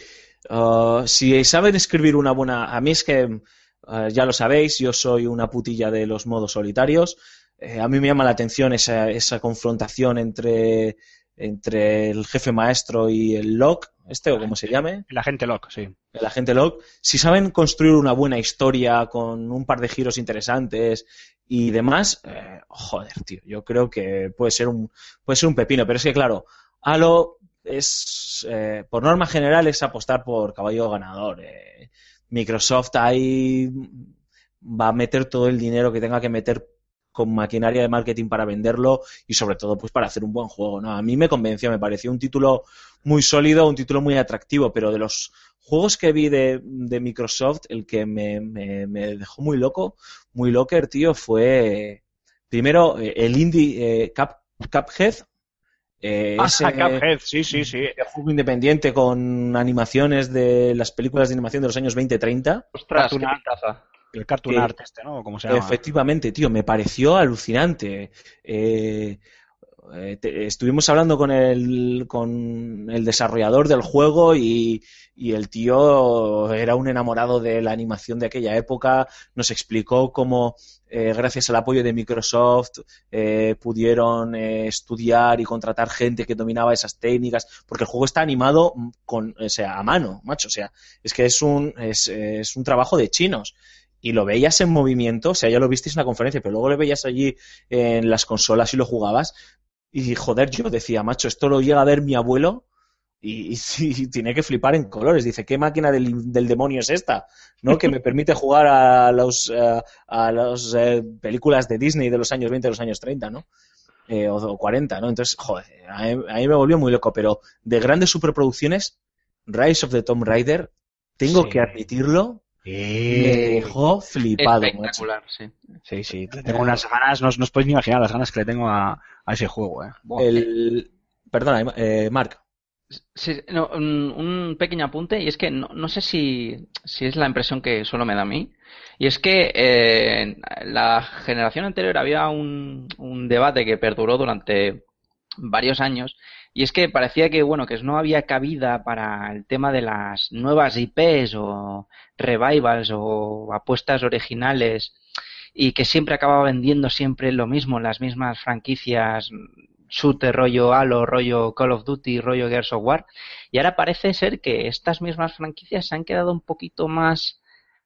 uh, si saben escribir una buena... A mí es que, uh, ya lo sabéis, yo soy una putilla de los modos solitarios. Eh, a mí me llama la atención esa, esa confrontación entre, entre el jefe maestro y el Locke, este o como se llame, El agente Locke, sí. el agente Locke. Si saben construir una buena historia con un par de giros interesantes y demás, eh, joder, tío, yo creo que puede ser un, puede ser un pepino. Pero es que, claro, Halo es, eh, por norma general, es apostar por caballo ganador. Eh, Microsoft ahí va a meter todo el dinero que tenga que meter con maquinaria de marketing para venderlo y sobre todo pues para hacer un buen juego, ¿no? A mí me convenció, me pareció un título muy sólido, un título muy atractivo, pero de los juegos que vi de, de Microsoft, el que me, me, dejó muy loco, muy locker, tío, fue primero eh, el indie Cup, Cuphead, eh, Ah, ese- Cuphead, sí, sí, sí. juego independiente con animaciones de las películas de animación de los años 20-30. Ostras, Cartoon pintaza. El Cartoon Que- Art este, ¿no? Como se llama. Efectivamente, tío, me pareció alucinante. Eh, eh, te- estuvimos hablando con el, con el desarrollador del juego y, y el tío era un enamorado de la animación de aquella época. Nos explicó cómo, eh, gracias al apoyo de Microsoft, eh, pudieron eh, estudiar y contratar gente que dominaba esas técnicas, porque el juego está animado con, o sea, a mano, macho. O sea, es que es un, es, es un trabajo de chinos y lo veías en movimiento, o sea, ya lo visteis en la conferencia, pero luego lo veías allí en las consolas y lo jugabas Y joder, yo decía, macho, esto lo llega a ver mi abuelo y, y sí, tiene que flipar en colores. Dice, ¿qué máquina del, del demonio es esta? ¿No? Que me permite jugar a los eh, a las eh, películas de Disney de los años 20, de los años 30, ¿no? Eh, o, o 40, ¿no? Entonces, joder, a mí, a mí me volvió muy loco, pero de grandes superproducciones, Rise of the Tomb Raider, tengo Sí. que admitirlo, me dejó flipado, macho. Espectacular, sí. Sí, sí, tengo unas ganas, no, os- no os podéis ni imaginar las ganas que le tengo a, a ese juego, eh. Buah. El... Perdona, eh, Marc. Sí, no, un, pequeño apunte, y es que no, no sé si, si es la impresión que solo me da a mí, y es que eh, la generación anterior había un, un debate que perduró durante varios años, y es que parecía que, bueno, que no había cabida para el tema de las nuevas IPs o revivals o apuestas originales, y que siempre acababa vendiendo siempre lo mismo, las mismas franquicias shooter, rollo Halo, rollo Call of Duty, rollo Gears of War. Y ahora parece ser que estas mismas franquicias se han quedado un poquito más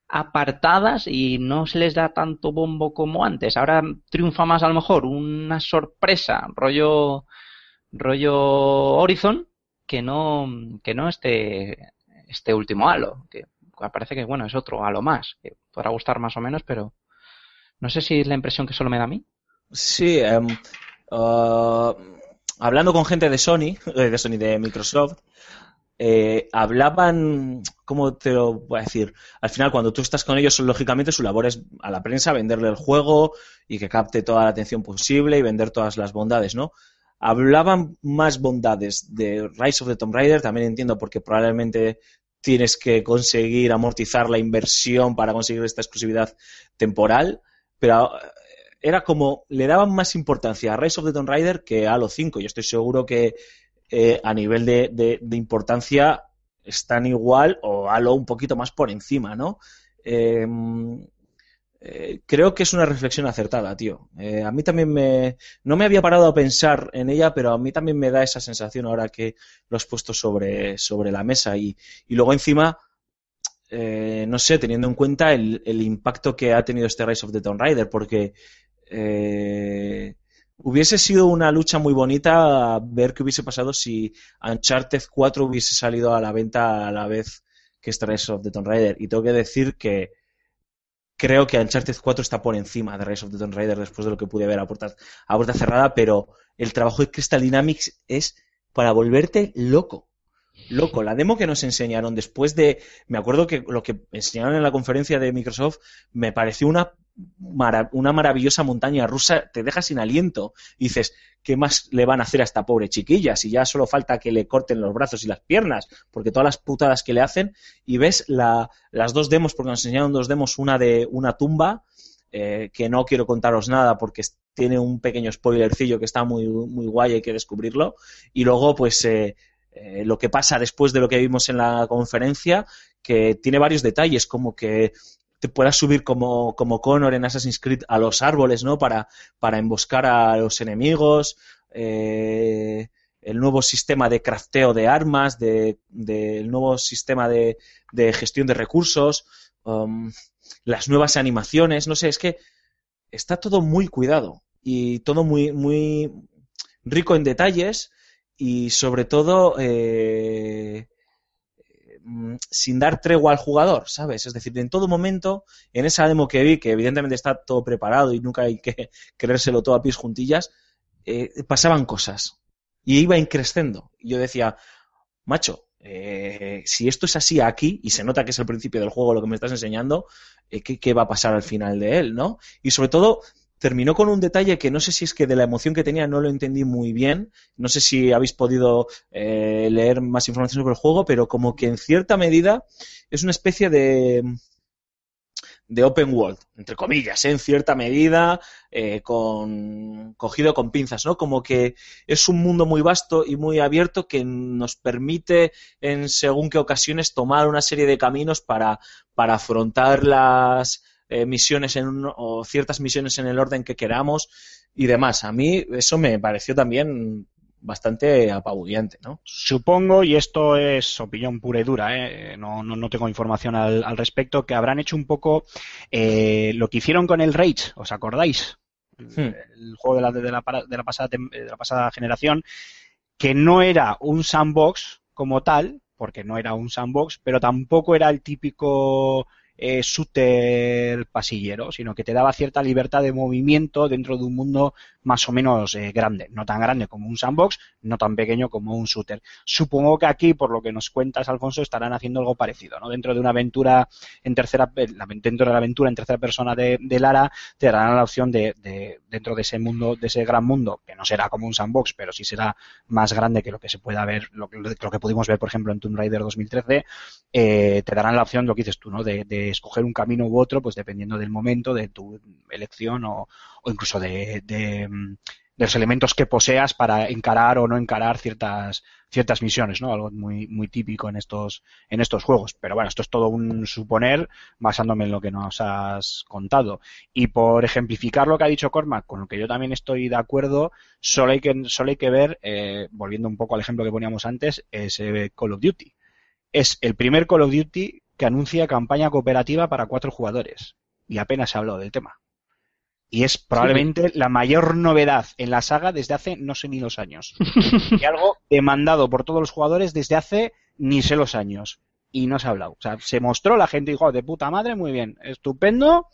apartadas y no se les da tanto bombo como antes. Ahora triunfa más a lo mejor una sorpresa, rollo, rollo Horizon, que no, que no este, este último Halo, que parece que bueno, es otro Halo más, que podrá gustar más o menos, pero no sé si es la impresión que solo me da a mí. Sí, em, ah, hablando con gente de Sony, de Sony, de Microsoft, eh, hablaban, ¿cómo te lo voy a decir? Al final, cuando tú estás con ellos, lógicamente su labor es a la prensa venderle el juego y que capte toda la atención posible y vender todas las bondades, ¿no? Hablaban más bondades de Rise of the Tomb Raider, también entiendo porque probablemente tienes que conseguir amortizar la inversión para conseguir esta exclusividad temporal, pero era como, le daban más importancia a Rise of the Tomb Raider que a Halo 5. Yo estoy seguro que eh, a nivel de, importancia están igual o Halo un poquito más por encima, ¿no? Eh, eh, creo que es una reflexión acertada, tío. Eh, a mí también me... No me había parado a pensar en ella, pero a mí también me da esa sensación ahora que lo has puesto sobre, sobre la mesa. Y, y luego encima, no sé, teniendo en cuenta el, el impacto que ha tenido este Rise of the Tomb Raider, porque eh, hubiese sido una lucha muy bonita ver qué hubiese pasado si Uncharted 4 hubiese salido a la venta a la vez que este Rise of the Tomb Raider. Y tengo que decir que creo que Uncharted 4 está por encima de Rise of the Tomb Raider después de lo que pude ver a a puerta cerrada, pero el trabajo de Crystal Dynamics es para volverte loco. Loco, la demo que nos enseñaron después de. Me acuerdo que lo que enseñaron en la conferencia de Microsoft me pareció una, una maravillosa montaña rusa, te deja sin aliento. Dices, ¿qué más le van a hacer a esta pobre chiquilla? Si ya solo falta que le corten los brazos y las piernas, porque todas las putadas que le hacen, y ves la, las dos demos, porque nos enseñaron dos demos, una de una tumba, eh, que no quiero contaros nada porque tiene un pequeño spoilercillo que está muy, muy guay, hay que descubrirlo, y luego pues eh, eh, lo que pasa después de lo que vimos en la conferencia, que tiene varios detalles, como que te puedas subir como, como Connor en Assassin's Creed a los árboles, ¿no? Para, para emboscar a los enemigos, eh, el nuevo sistema de crafteo de armas, de, del nuevo sistema de, de gestión de recursos, um, las nuevas animaciones, no sé, es que está todo muy cuidado y todo muy, muy rico en detalles y sobre todo eh, mm, sin dar tregua al jugador, ¿sabes? Es decir, en todo momento, en esa demo que vi, que evidentemente está todo preparado y nunca hay que creérselo todo a pies juntillas, eh, pasaban cosas y iba increciendo. Y yo decía, macho, eh, si esto es así aquí, y se nota que es el principio del juego lo que me estás enseñando, eh, ¿qué, qué va a pasar al final de él, no? Y sobre todo, terminó con un detalle que no sé si es que de la emoción que tenía no lo entendí muy bien. No sé si habéis podido eh, leer más información sobre el juego, pero como que en cierta medida es una especie de de open world, entre comillas, ¿eh? en cierta medida, eh, con cogido con pinzas, ¿no? Como que es un mundo muy vasto y muy abierto que nos permite en según qué ocasiones tomar una serie de caminos para, para afrontar las eh, misiones en un- o ciertas misiones en el orden que queramos y demás. A mí eso me pareció también bastante apabullante, ¿no? Supongo, y esto es opinión pura y dura, ¿eh? no, no, no tengo información al, al respecto, que habrán hecho un poco eh, lo que hicieron con el Rage, ¿os acordáis? el, el juego de la, de, la, de la pasada, de la pasada generación, que no era un sandbox como tal, porque no era un sandbox, pero tampoco era el típico eh, shooter pasillero, sino que te daba cierta libertad de movimiento dentro de un mundo más o menos eh, grande, no tan grande como un sandbox, no tan pequeño como un shooter. Supongo que aquí, por lo que nos cuentas, Alfonso, estarán haciendo algo parecido, ¿no? Dentro de una aventura en tercera, dentro de la aventura en tercera persona de, de Lara, te darán la opción de, de, dentro de ese mundo, de ese gran mundo, que no será como un sandbox, pero sí será más grande que lo que se pueda ver, lo, lo que pudimos ver, por ejemplo, en Tomb Raider 2013, eh, te darán la opción, lo que dices tú, ¿no? De escoger un camino u otro, pues dependiendo del momento, de tu elección o, o incluso de, mm, de los elementos que poseas para encarar o no encarar ciertas ciertas misiones, ¿no? Algo muy muy típico en estos en estos juegos. Pero bueno, esto es todo un suponer basándome en lo que nos has contado. Y por ejemplificar lo que ha dicho Cormac, con lo que yo también estoy de acuerdo, solo hay que solo hay que ver, eh, volviendo un poco al ejemplo que poníamos antes, ese Call of Duty. Es el primer Call of Duty que anuncia campaña cooperativa para cuatro jugadores. Y apenas se ha hablado del tema. Y es probablemente la mayor novedad en la saga desde hace no sé ni los años. y algo demandado por todos los jugadores desde hace ni sé los años. Y no se ha hablado. O sea, se mostró, la gente dijo, "Oh, de puta madre, muy bien, estupendo,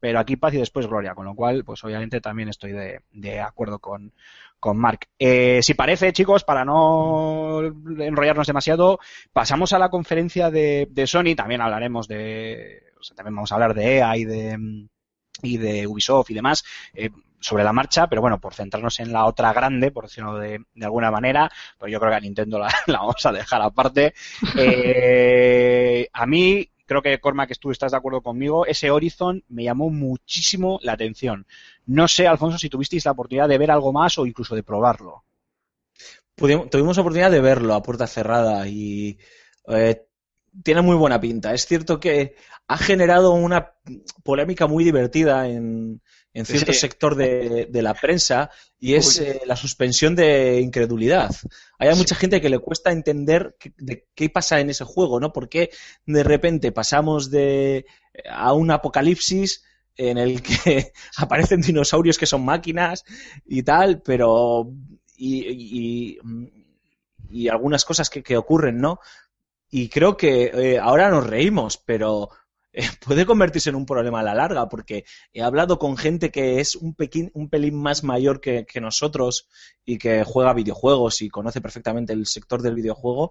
pero aquí paz y después gloria. Con lo cual, pues obviamente también estoy de, de acuerdo con, con Mark. Eh, si parece, chicos, para no enrollarnos demasiado, pasamos a la conferencia de, de Sony. También hablaremos de. O sea, también vamos a hablar de EA y de, y de Ubisoft y demás. eh, sobre la marcha, pero bueno, por centrarnos en la otra grande, por decirlo de, de alguna manera, pues yo creo que a Nintendo la, vamos a dejar aparte. Eh, a mí, creo que Cormac, tú estás de acuerdo conmigo, ese Horizon me llamó muchísimo la atención. No sé, Alfonso, si tuvisteis la oportunidad de ver algo más o incluso de probarlo. Pudimos- tuvimos oportunidad de verlo a puerta cerrada y eh, tiene muy buena pinta. Es cierto que ha generado una polémica muy divertida en, en cierto Sí. sector de, de la prensa y es eh, la suspensión de incredulidad. Hay mucha gente que le cuesta entender qué, de qué pasa en ese juego, ¿no? Por qué de repente pasamos de a un apocalipsis en el que aparecen dinosaurios que son máquinas y tal, pero y, y- y algunas cosas que, que ocurren, ¿no? Y creo que eh, ahora nos reímos, pero eh, puede convertirse en un problema a la larga, porque he hablado con gente que es un, un pelín más mayor que, nosotros y que juega videojuegos y conoce perfectamente el sector del videojuego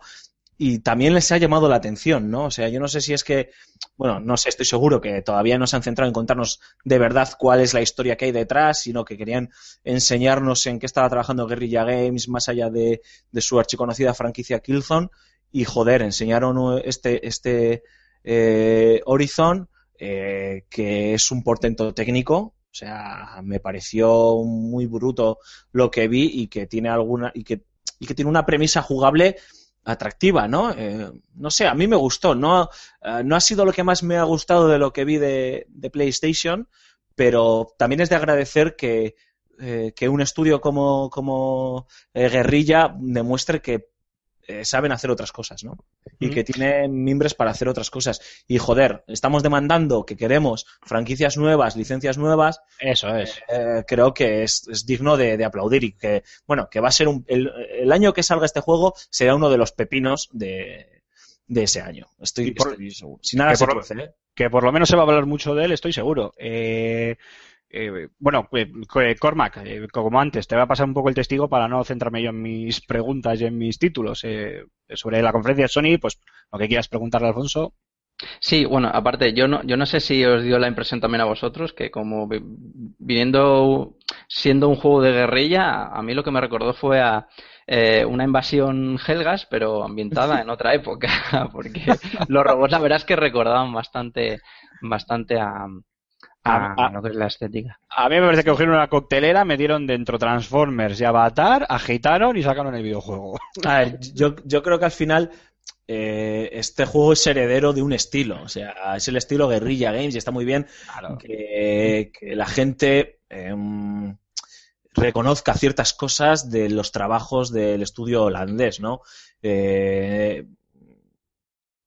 y también les ha llamado la atención, ¿no? O sea, yo no sé si es que, bueno, no sé, estoy seguro que todavía no se han centrado en contarnos de verdad cuál es la historia que hay detrás, sino que querían enseñarnos en qué estaba trabajando Guerrilla Games más allá de, de su archiconocida franquicia Killzone y joder, enseñaron este, este eh, Horizon eh, que es un portento técnico, o sea, me pareció muy bruto lo que vi y que tiene alguna y que, y que tiene una premisa jugable atractiva, ¿no? Eh, no sé, a mí me gustó, no, no ha sido lo que más me ha gustado de lo que vi de, de PlayStation, pero también es de agradecer que, que un estudio como, como Guerrilla demuestre que eh, saben hacer otras cosas, ¿no? Y Mm. que tienen mimbres para hacer otras cosas. Y joder, estamos demandando que queremos franquicias nuevas, licencias nuevas, Eso es. eh, creo que es, es digno de, de aplaudir y que, bueno, que va a ser un, el, el año que salga este juego será uno de los pepinos de, de ese año. Estoy, Y por- estoy seguro. Nada que se por- ¿eh? que por lo menos se va a hablar mucho de él, estoy seguro. Eh, eh, bueno, eh, eh, Cormac, eh, como antes, te voy a pasar un poco el testigo para no centrarme yo en mis preguntas y en mis títulos. Eh, sobre la conferencia de Sony, pues lo que quieras preguntarle a Alfonso. Sí, bueno, aparte, yo no, yo no sé si os dio la impresión también a vosotros que como vi- viniendo, siendo un juego de guerrilla, a mí lo que me recordó fue a eh, una invasión Helgas, pero ambientada en otra época, porque los robots la verdad es que recordaban bastante, bastante a, a, A- a- lo que es la estética. A mí me parece que cogieron una coctelera, metieron dentro Transformers y Avatar, agitaron y sacaron el videojuego. A ver, yo, yo creo que al final eh, este juego es heredero de un estilo, o sea, es el estilo Guerrilla Games y está muy bien que, que la gente em, reconozca ciertas cosas de los trabajos del estudio holandés, ¿no? Eh,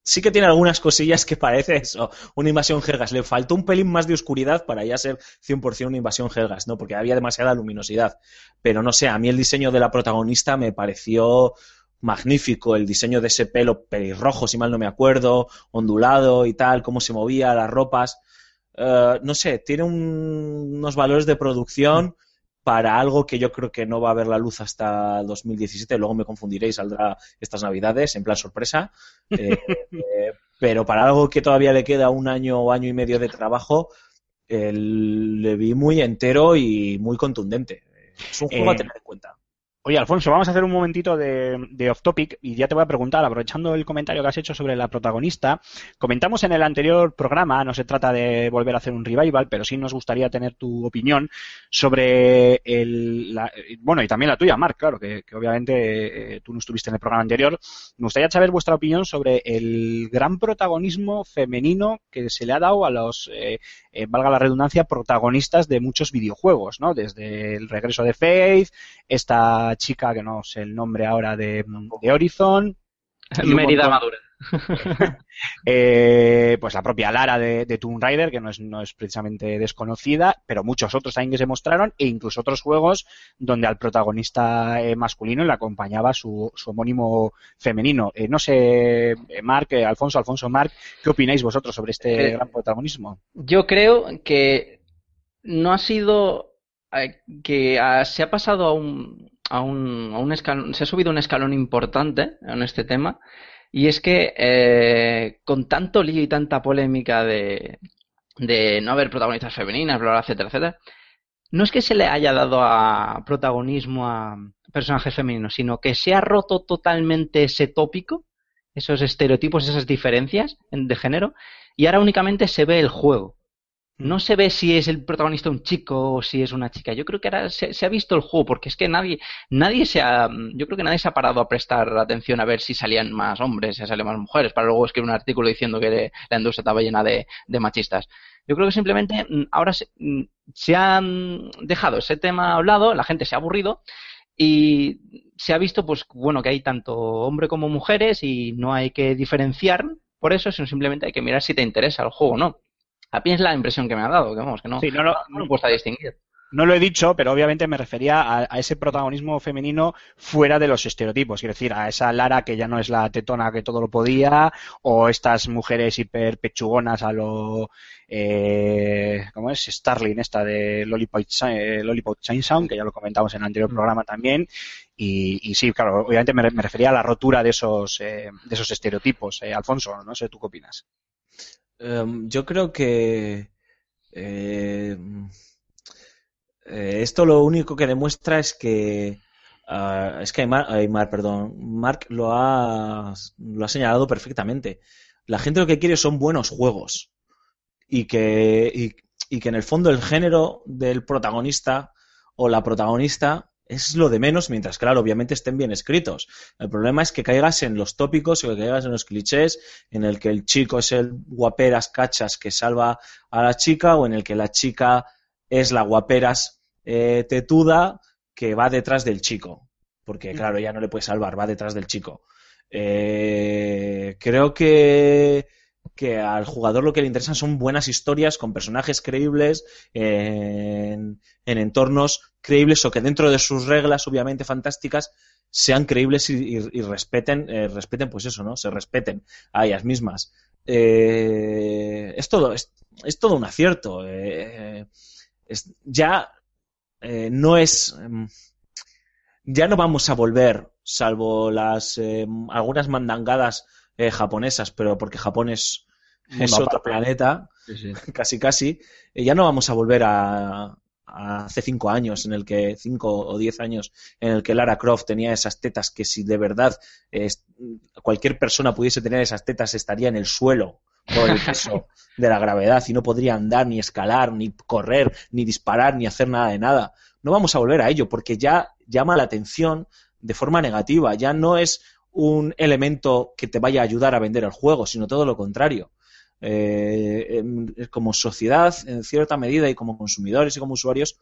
sí que tiene algunas cosillas que parece eso, una invasión Helgas. Le faltó un pelín más de oscuridad para ya ser 100% una invasión Helgas, ¿no? Porque había demasiada luminosidad. Pero no sé, a mí el diseño de la protagonista me pareció magnífico, el diseño de ese pelo pelirrojo, si mal no me acuerdo, ondulado y tal, cómo se movía, las ropas. Eh, no sé, tiene un- unos valores de producción para algo que yo creo que no va a ver la luz hasta 2017, luego me confundiré y saldrá estas navidades en plan sorpresa, Eh, eh, pero para algo que todavía le queda un año o año y medio de trabajo, eh, le vi muy entero y muy contundente. Es un juego a tener en cuenta. Oye, Alfonso, vamos a hacer un momentito de, off topic y ya te voy a preguntar, aprovechando el comentario que has hecho sobre la protagonista, comentamos en el anterior programa, no se trata de volver a hacer un revival, pero sí nos gustaría tener tu opinión sobre el, bueno, y también la tuya, Marc, claro, que, que obviamente eh, tú no estuviste en el programa anterior. Me gustaría saber vuestra opinión sobre el gran protagonismo femenino que se le ha dado a los, eh, eh, valga la redundancia, protagonistas de muchos videojuegos, ¿no? Desde el regreso de Faith, esta chica que no sé el nombre ahora de, de Horizon, Mérida Madura. eh, pues la propia Lara de, de Tomb Raider, que no es, no es precisamente desconocida, pero muchos otros también que se mostraron, e incluso otros juegos donde al protagonista eh, masculino le acompañaba su, su homónimo femenino. Eh, no sé, Marc, Alfonso, Alfonso, Marc, ¿qué opináis vosotros sobre este gran protagonismo? Yo creo que no ha sido que ah, se ha pasado a un, a un, escalón, se ha subido un escalón importante en este tema y es que eh, con tanto lío y tanta polémica de, de no haber protagonistas femeninas, bla, bla, etcétera, etcétera, no es que se le haya dado a protagonismo a personajes femeninos, sino que se ha roto totalmente ese tópico, esos estereotipos, esas diferencias en- de género, y ahora únicamente se ve el juego. No se ve si es el protagonista un chico o si es una chica. Yo creo que ahora se, ha visto el juego, porque es que nadie, nadie se ha, yo creo que nadie se ha parado a prestar atención a ver si salían más hombres, si salían más mujeres, para luego escribir un artículo diciendo que la industria estaba llena de, de machistas. Yo creo que simplemente mm, ahora se, mm, se han dejado ese tema a un lado, la gente se ha aburrido y se ha visto, pues, bueno, que hay tanto hombre como mujeres y no hay que diferenciar por eso, sino simplemente hay que mirar si te interesa el juego o no. A mí es la impresión que me ha dado, que vamos, que no, Sí, no lo- no lo cuesta distinguir. No lo he dicho, pero obviamente me refería a, a ese protagonismo femenino fuera de los estereotipos. Quiero decir, a esa Lara que ya no es la tetona que todo lo podía, o estas mujeres hiper pechugonas a lo. Eh, ¿Cómo es? Starling, esta de Lollipop, eh, Lollipop Chainsaw, que ya lo comentamos en el anterior programa también. Y, y sí, claro, obviamente me, me refería a la rotura de esos, eh, de esos estereotipos. Eh, Alfonso, no sé, ¿tú qué opinas? Em, yo creo que eh, eh, esto lo único que demuestra es que ah, es que Aymar, perdón, Mark lo ha, lo ha señalado perfectamente. La gente lo que quiere son buenos juegos y que, y que en el fondo el género del protagonista o la protagonista es lo de menos, mientras, claro, obviamente estén bien escritos. El problema es que caigas en los tópicos o que caigas en los clichés, en el que el chico es el guaperas cachas que salva a la chica, o en el que la chica es la guaperas eh, tetuda que va detrás del chico. Porque, claro, ella no le puede salvar, va detrás del chico. Eh, creo que, que al jugador lo que le interesan son buenas historias con personajes creíbles en, en entornos creíbles o que dentro de sus reglas, obviamente fantásticas, sean creíbles y, respeten, eh, respeten, pues eso, ¿no? Se respeten a ellas mismas. Eh, es todo, es, es todo un acierto. eh, es- ya eh, no es. em, ya no vamos a volver, salvo las em, algunas mandangadas eh, japonesas, pero porque Japón es, es otro planeta, casi casi, eh, ya no vamos a volver a, a hace cinco años, en el que, cinco o diez años, en el que Lara Croft tenía esas tetas que si de verdad eh, cualquier persona pudiese tener esas tetas estaría en el suelo por el peso de la gravedad y no podría andar, ni escalar, ni correr, ni disparar, ni hacer nada de nada. No vamos a volver a ello porque ya llama la atención de forma negativa, ya no es un elemento que te vaya a ayudar a vender el juego, sino todo lo contrario. Eh, em, como sociedad, en cierta medida, y como consumidores y como usuarios,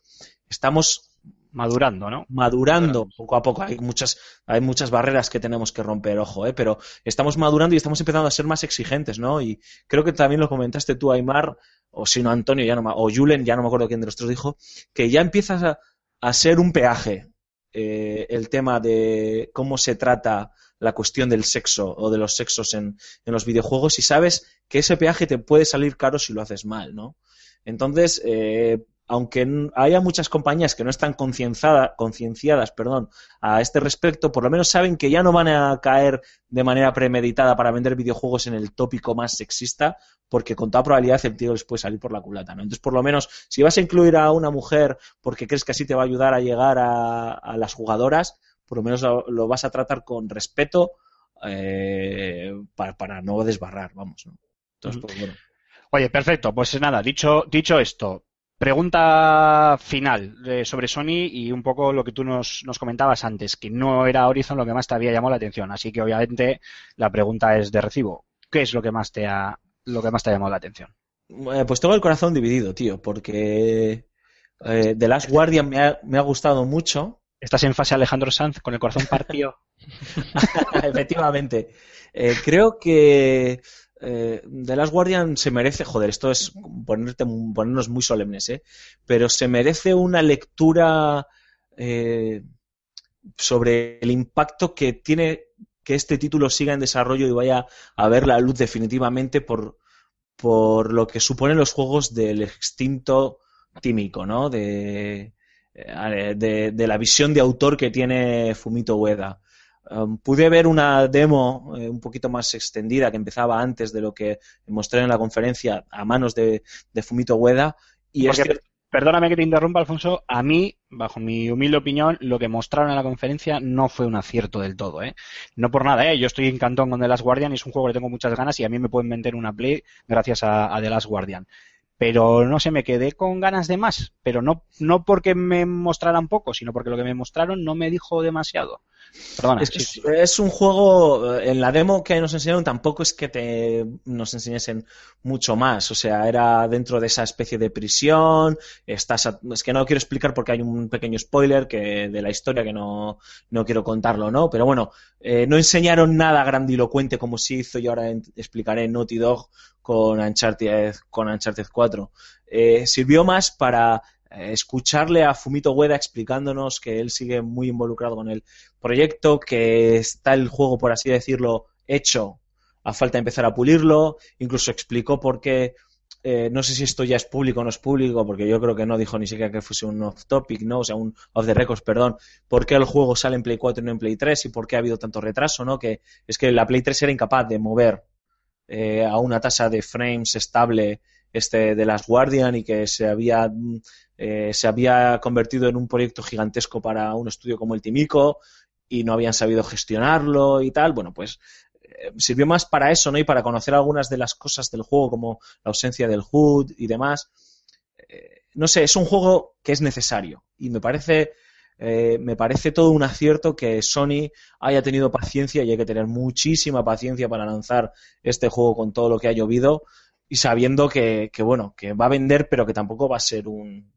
estamos madurando, ¿no? madurando poco a poco. Hay muchas, hay muchas barreras que tenemos que romper, ojo, ¿eh? pero estamos madurando y estamos empezando a ser más exigentes, ¿no? Y creo que también lo comentaste tú, Aymar, o si no Antonio, ya no, me- o Julen, ya no me acuerdo quién de los tres dijo, que ya empiezas a, a ser un peaje eh, el tema de cómo se trata la cuestión del sexo o de los sexos en, en los videojuegos y sabes que ese peaje te puede salir caro si lo haces mal, ¿no? Entonces, eh, aunque haya muchas compañías que no están concienciada- concienciadas perdón, a este respecto, por lo menos saben que ya no van a caer de manera premeditada para vender videojuegos en el tópico más sexista, porque con toda probabilidad el tío les puede salir por la culata. ¿no? Entonces, por lo menos, si vas a incluir a una mujer porque crees que así te va a ayudar a llegar a, a las jugadoras, por lo menos lo, lo vas a tratar con respeto eh, para, para no desbarrar, vamos. ¿no? Entonces, pues bueno. Oye, perfecto. Pues nada, dicho, dicho esto, pregunta final eh, sobre Sony y un poco lo que tú nos, nos comentabas antes, que no era Horizon lo que más te había llamado la atención. Así que obviamente la pregunta es de recibo. ¿Qué es lo que más te ha, lo que más te ha llamado la atención? Eh, Pues tengo el corazón dividido, tío, porque eh, The Last Guardian me ha, me ha gustado mucho. ¿Estás en fase Alejandro Sanz con el corazón partido? Efectivamente. Eh, creo que eh, The Last Guardian se merece, joder, esto es ponernos muy solemnes, ¿eh? Pero se merece una lectura eh, sobre el impacto que tiene que este título siga en desarrollo y vaya a ver la luz definitivamente por, por lo que suponen los juegos del extinto tímico, ¿no? De, de, de la visión de autor que tiene Fumito Ueda. Um, pude ver una demo eh, un poquito más extendida que empezaba antes de lo que mostré en la conferencia a manos de, de Fumito Ueda y es Porque, perdóname que te interrumpa, Alfonso. A mí, bajo mi humilde opinión, lo que mostraron en la conferencia no fue un acierto del todo, ¿eh? No por nada, ¿eh? Yo estoy encantado con The Last Guardian, es un juego que tengo muchas ganas y a mí me pueden vender una Play gracias a, a The Last Guardian. Pero no sé, me quedé con ganas de más. Pero no, no porque me mostraran poco, sino porque lo que me mostraron no me dijo demasiado. Perdona. Es, que sí, es, sí. es un juego, eh, en la demo que nos enseñaron tampoco es que te nos enseñasen mucho más, o sea, era dentro de esa especie de prisión, estás a- es que no quiero explicar porque hay un pequeño spoiler que de la historia que no, no quiero contarlo, ¿no? Pero bueno, eh, no enseñaron nada grandilocuente como sí hizo y ahora en- explicaré Naughty Dog con Uncharted, con Uncharted 4. Eh, sirvió más para escucharle a Fumito Ueda explicándonos que él sigue muy involucrado con el proyecto, que está el juego, por así decirlo, hecho, a falta de empezar a pulirlo, incluso explicó por qué, eh, no sé si esto ya es público o no es público, porque yo creo que no dijo ni siquiera que fuese un off topic, ¿no? O sea, un off the records, perdón, por qué el juego sale en Play 4 y no en Play 3 y por qué ha habido tanto retraso, ¿no? Que es que la Play 3 era incapaz de mover eh, a una tasa de frames estable este de Last Guardian y que se había mm, eh, se había convertido en un proyecto gigantesco para un estudio como el Timico y no habían sabido gestionarlo y tal. Bueno, pues eh, sirvió más para eso, ¿no? Y para conocer algunas de las cosas del juego, como la ausencia del HUD y demás. Eh, no sé, es un juego que es necesario y me parece eh, me parece todo un acierto que Sony haya tenido paciencia y hay que tener muchísima paciencia para lanzar este juego con todo lo que ha llovido y sabiendo que, que, bueno, que va a vender, pero que tampoco va a ser un,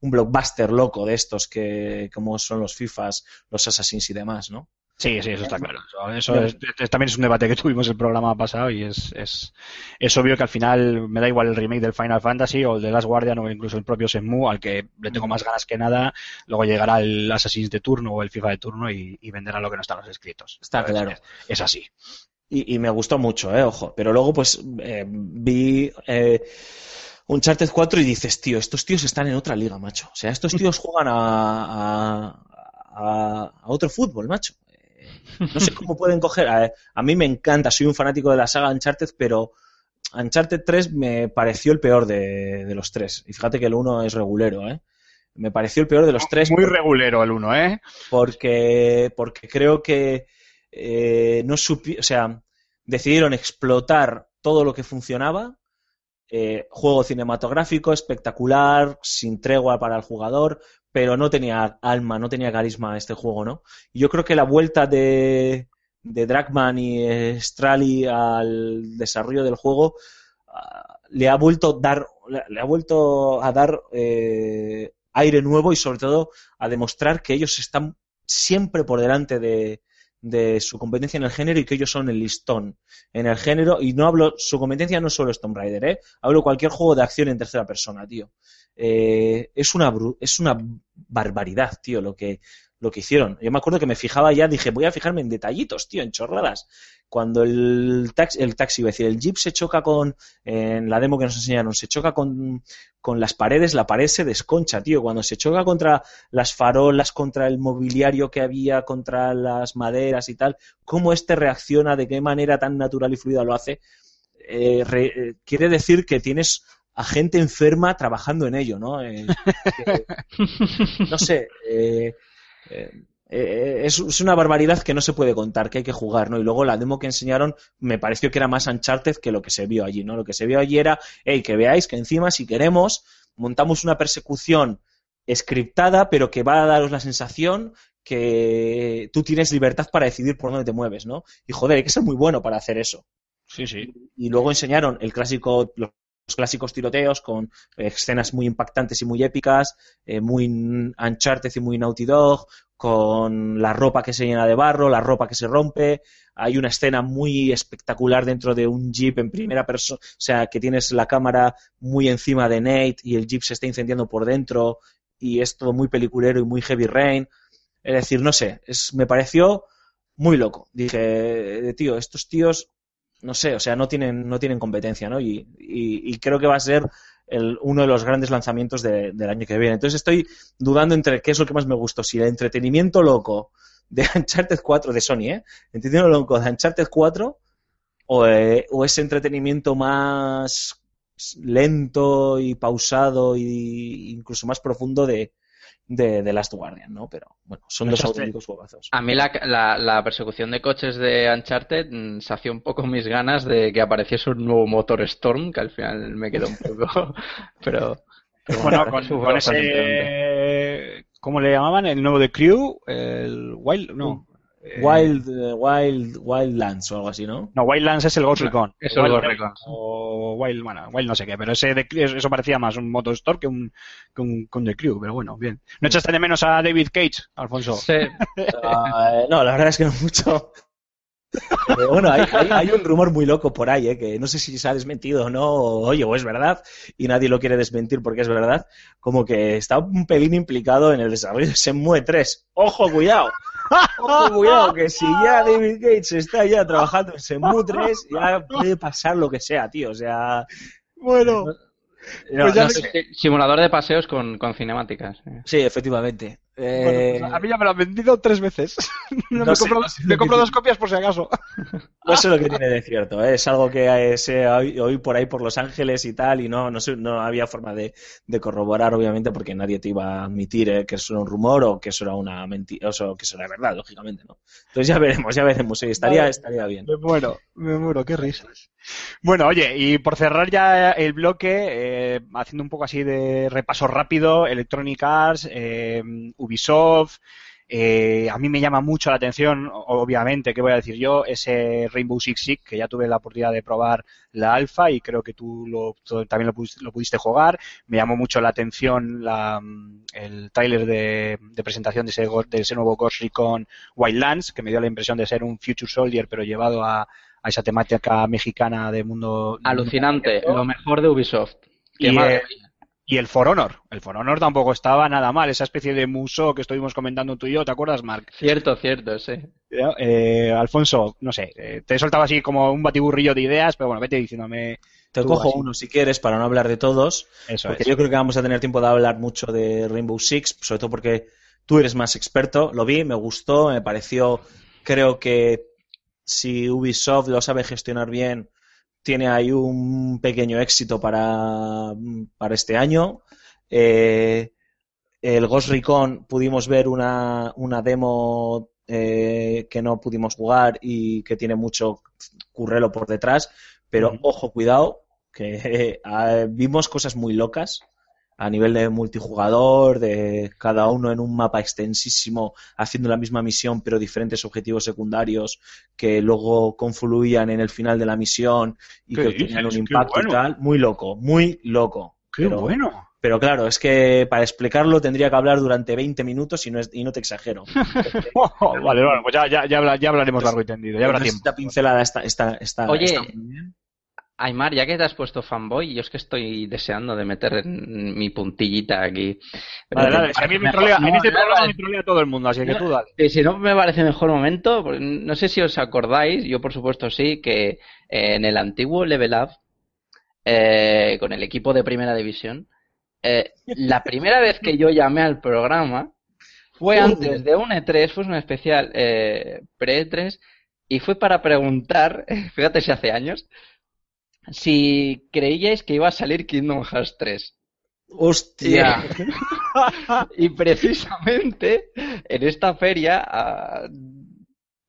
un blockbuster loco de estos que como son los FIFAs, los Assassins y demás, ¿no? Sí, sí, eso está claro. Eso, eso es- es- también es un debate que tuvimos el programa pasado y es, es, es obvio que al final me da igual el remake del Final Fantasy o el de Last Guardian o incluso el propio Shenmue, al que le tengo más ganas que nada. Luego llegará el Assassin's de turno o el FIFA de turno y, y venderá lo que no está en los escritos. Está claro. Es, es así. Y, y me gustó mucho, eh, ojo. Pero luego, pues, eh, vi eh, Uncharted 4 y dices, tío, estos tíos están en otra liga, macho. O sea, estos tíos juegan a, a, a, a otro fútbol, macho. No sé cómo pueden coger. A, a mí me encanta, soy un fanático de la saga Uncharted, pero Uncharted 3 me pareció el peor de, de los tres. Y fíjate que el 1 es regulero, ¿eh? Me pareció el peor de los tres. Muy regulero el uno, ¿eh? porque, porque creo que eh, no supi o sea, decidieron explotar todo lo que funcionaba. Eh, juego cinematográfico, espectacular, sin tregua para el jugador, pero no tenía alma, no tenía carisma este juego, ¿no? Yo creo que la vuelta de, de Dragman y eh, Strali al desarrollo del juego ah, le ha vuelto dar le ha vuelto a dar eh, aire nuevo y sobre todo a demostrar que ellos están siempre por delante de, de su competencia en el género y que ellos son el listón en el género. Y no hablo, su competencia no es solo Tomb Raider, ¿eh? Hablo cualquier juego de acción en tercera persona, tío. Eh, es, una, es una barbaridad, tío, lo que, lo que hicieron. Yo me acuerdo que me fijaba ya, dije, voy a fijarme en detallitos, tío, en chorradas. Cuando el taxi, el taxi, iba a decir, el jeep se choca con, en la demo que nos enseñaron, se choca con, con las paredes, la pared se desconcha, tío. Cuando se choca contra las farolas, contra el mobiliario que había, contra las maderas y tal, cómo este reacciona, de qué manera tan natural y fluida lo hace, eh, re- eh, quiere decir que tienes a gente enferma trabajando en ello, ¿no? Eh, que- no sé, eh, eh, es, es una barbaridad que no se puede contar, que hay que jugar, ¿no? Y luego la demo que enseñaron me pareció que era más Uncharted que lo que se vio allí, ¿no? Lo que se vio allí era, hey, que veáis que encima si queremos montamos una persecución scriptada, pero que va a daros la sensación que tú tienes libertad para decidir por dónde te mueves, ¿no? Y joder, hay que ser muy bueno para hacer eso Sí, sí. y luego enseñaron el clásico los clásicos tiroteos con eh, escenas muy impactantes y muy épicas, eh, muy Uncharted y muy Naughty Dog, con la ropa que se llena de barro, la ropa que se rompe. Hay una escena muy espectacular dentro de un jeep en primera persona, o sea, que tienes la cámara muy encima de Nate y el jeep se está incendiando por dentro y es todo muy peliculero y muy heavy rain. Es decir, no sé, es, me pareció muy loco. Dije, eh, tío, estos tíos no sé, o sea, no tienen, no tienen competencia, ¿no? Y, y- y creo que va a ser el- uno de los grandes lanzamientos de- del año que viene. Entonces estoy dudando entre qué es lo que más me gustó, si el entretenimiento loco de Uncharted 4 de Sony, ¿eh? Entretenimiento loco de Uncharted 4 o, eh, o ese entretenimiento más lento y pausado e incluso más profundo de, de, de Last Guardian, ¿no? Pero bueno, son dos auténticos juegazos. A mí la, la, la persecución de coches de Uncharted mm, sació un poco mis ganas de que apareciese un nuevo motor Storm, que al final me quedó un poco... Pero... pero Bueno, con, con ese. ¿Cómo le llamaban? El nuevo de Crew, el Wild. No. Eh, Wild, eh, Wild, Wildlands o algo así, ¿no? No, Wildlands es el Ghost Recon. Es el Ghost Recon. O Wild, bueno, Wild no sé qué, pero ese de, eso parecía más un Motorstorm que un, que un, un The Crew, pero bueno, bien. ¿No echaste de menos a David Cage, Alfonso? Sí, Ah, eh, no, la verdad es que no mucho. Pero bueno, hay, hay- hay un rumor muy loco por ahí, eh, que no sé si se ha desmentido o no, o, oye, o es verdad, y nadie lo quiere desmentir porque es verdad, como que está un pelín implicado en el desarrollo de Shenmue 3. ¡Ojo, cuidado! ¡Ojo, cuidado! Que si ya David Gates está ya trabajando en 3, ya puede pasar lo que sea, tío, o sea... Bueno, no, Pues ya no me- sé. Sí, simulador de paseos con, con cinemáticas. eh. Sí, efectivamente. Bueno, Eh, pues a mí ya me lo han vendido tres veces. No no me sé, compro, no sé me lo compro que- dos copias por si acaso. No sé lo que tiene de cierto, ¿eh? es algo que eh, se oí, por ahí por Los Ángeles y tal, y no, no, sé, no había forma de, de corroborar, obviamente, porque nadie te iba a admitir eh, que eso era un rumor o que eso era una mentira, o sea, que eso era verdad, lógicamente, ¿no? Entonces ya veremos, ya veremos, estaría, Vale. estaría bien. Me muero, me muero, qué risas. Bueno, oye, y por cerrar ya el bloque, eh, haciendo un poco así de repaso rápido, Electronic Arts, eh, Ubisoft, eh, a mí me llama mucho la atención, obviamente, ¿qué voy a decir yo? Ese Rainbow Six Siege, que ya tuve la oportunidad de probar la alfa y creo que tú lo, tú también lo, pudiste- lo pudiste jugar. Me llamó mucho la atención la, mm, el tráiler de, de presentación de ese, go- de ese nuevo Ghost Recon Wildlands, que me dio la impresión de ser un Future Soldier, pero llevado a, a esa temática mexicana de mundo. Alucinante, lo mejor de Ubisoft. Y, eh. Y el For Honor. El For Honor tampoco estaba nada mal. Esa especie de muso que estuvimos comentando tú y yo, ¿te acuerdas, Mark? Cierto, cierto, sí. Eh, Alfonso, no sé, eh, te he soltado así como un batiburrillo de ideas, pero bueno, vete diciéndome Te cojo así. uno si quieres para no hablar de todos, eso. porque es. yo creo que vamos a tener tiempo de hablar mucho de Rainbow Six, sobre todo porque tú eres más experto, lo vi, me gustó, me pareció, creo que si Ubisoft lo sabe gestionar bien, tiene ahí un pequeño éxito para, para este año. Eh, el Ghost Recon pudimos ver una, una demo eh, que no pudimos jugar y que tiene mucho currelo por detrás, pero ojo, cuidado, que eh, vimos cosas muy locas a nivel de multijugador, de cada uno en un mapa extensísimo, haciendo la misma misión, pero diferentes objetivos secundarios que luego confluían en el final de la misión y ¿Qué que tenían un impacto bueno. y tal. Muy loco, muy loco. Qué Pero- bueno. Pero claro, es que para explicarlo tendría que hablar durante 20 minutos y no, es- y no te exagero. Oh, vale, bueno, pues ya, ya, ya, habla- ya hablaremos largo y tendido, ya habrá tiempo. Esta pincelada está, está, está, Oye, está muy bien. Aymar, ya que te has puesto fanboy, yo es que estoy deseando de meter en mi puntillita aquí. Vale, dale, si a mí me trolea, en este no, programa no, me trolea todo el mundo, así que tú dale. Si no me parece mejor momento, pues, no sé si os acordáis, yo por supuesto sí, que eh, en el antiguo Level Up, eh, con el equipo de Primera División, eh, la primera vez que yo llamé al programa fue antes de un E3, fue un especial eh, pre-E3, y fue para preguntar, fíjate si hace años, si creíais que iba a salir Kingdom Hearts 3. Hostia. Y precisamente en esta feria,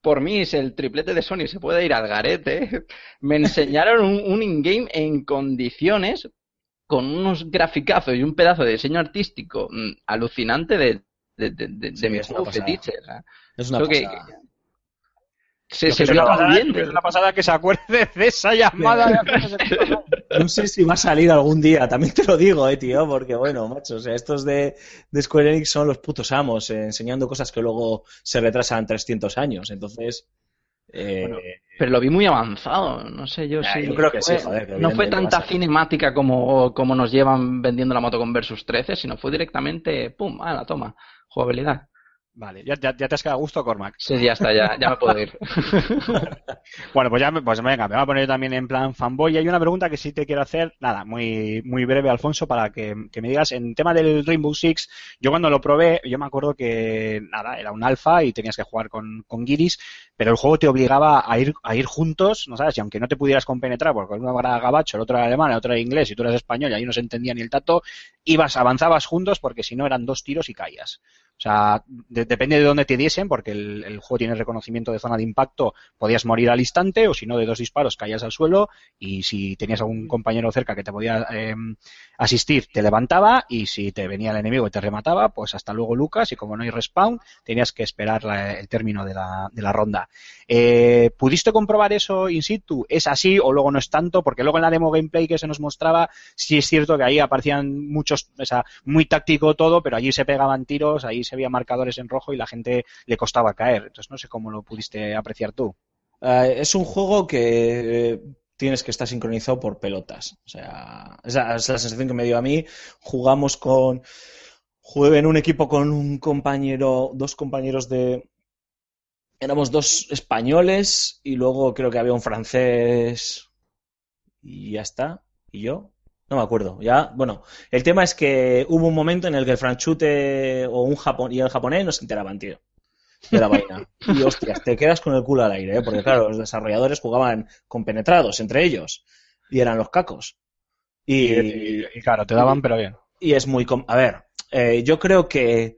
por mí, si el triplete de Sony se puede ir al garete, me enseñaron un, un in-game en condiciones con unos graficazos y un pedazo de diseño artístico mm, alucinante de, de, de, de, Sí, mi juego fetiche. sea, Es una que- pasada. Se, se es ve una pasada- bien. lo que es una pasada que se acuerde de esa llamada. no sé si va a salir algún día, también te lo digo, eh, tío, porque bueno, macho, o sea, estos de, de Square Enix son los putos amos, eh, enseñando cosas que luego se retrasan 300 años, entonces... eh, Bueno, Pero lo vi muy avanzado, no sé yo Ya, si yo creo que sí, joder, que no fue tanta cinemática como, como nos llevan vendiendo la moto con Versus 13, sino fue directamente, pum, a la toma, jugabilidad. Vale, ya, ya, ya te has quedado a gusto, Cormac. Sí, ya está, ya, ya me puedo ir. Bueno, pues ya me- pues venga, me voy a poner también en plan fanboy. Y hay una pregunta que sí te quiero hacer, nada, muy, muy breve, Alfonso, para que, que me digas. En tema del Rainbow Six, yo cuando lo probé, yo me acuerdo que, nada, era un alfa y tenías que jugar con, con guiris, pero el juego te obligaba a ir, a ir juntos, ¿no sabes? Y aunque no te pudieras compenetrar, porque uno era gabacho, el otro era alemán, el otro era inglés y tú eras español y ahí no se entendía ni el tato, ibas, avanzabas juntos porque si no eran dos tiros y caías. O sea, de- depende de dónde te diesen, porque el, juego tiene reconocimiento de zona de impacto, podías morir al instante, o si no, de dos disparos caías al suelo, y si tenías algún compañero cerca que te podía eh, asistir, te levantaba, y si te venía el enemigo y te remataba, pues hasta luego Lucas, y como no hay respawn, tenías que esperar el término de la, de la ronda. Eh, ¿Pudiste comprobar eso in situ? ¿Es así o luego no es tanto? Porque luego en la demo gameplay que se nos mostraba, sí es cierto que ahí aparecían muchos, o sea, muy táctico todo, pero allí se pegaban tiros, ahí se veía marcadores en rojo y la gente le costaba caer. Entonces no sé cómo lo pudiste apreciar tú. Eh, es un juego que eh, tienes que estar sincronizado por pelotas. O sea, esa es la sensación que me dio a mí. Jugamos con. Jugué en un equipo con un compañero, dos compañeros de. Éramos dos españoles y luego creo que había un francés y ya está. ¿Y yo? No me acuerdo. Ya, bueno, el tema es que hubo un momento en el que el franchute o un japón y el japonés no se enteraban, tío de la vaina. Y hostias, te quedas con el culo al aire, ¿eh? porque claro, los desarrolladores jugaban compenetrados entre ellos y eran los cacos. Y, Y, y claro, te daban, pero bien. y es muy... com- A ver, eh, yo creo que,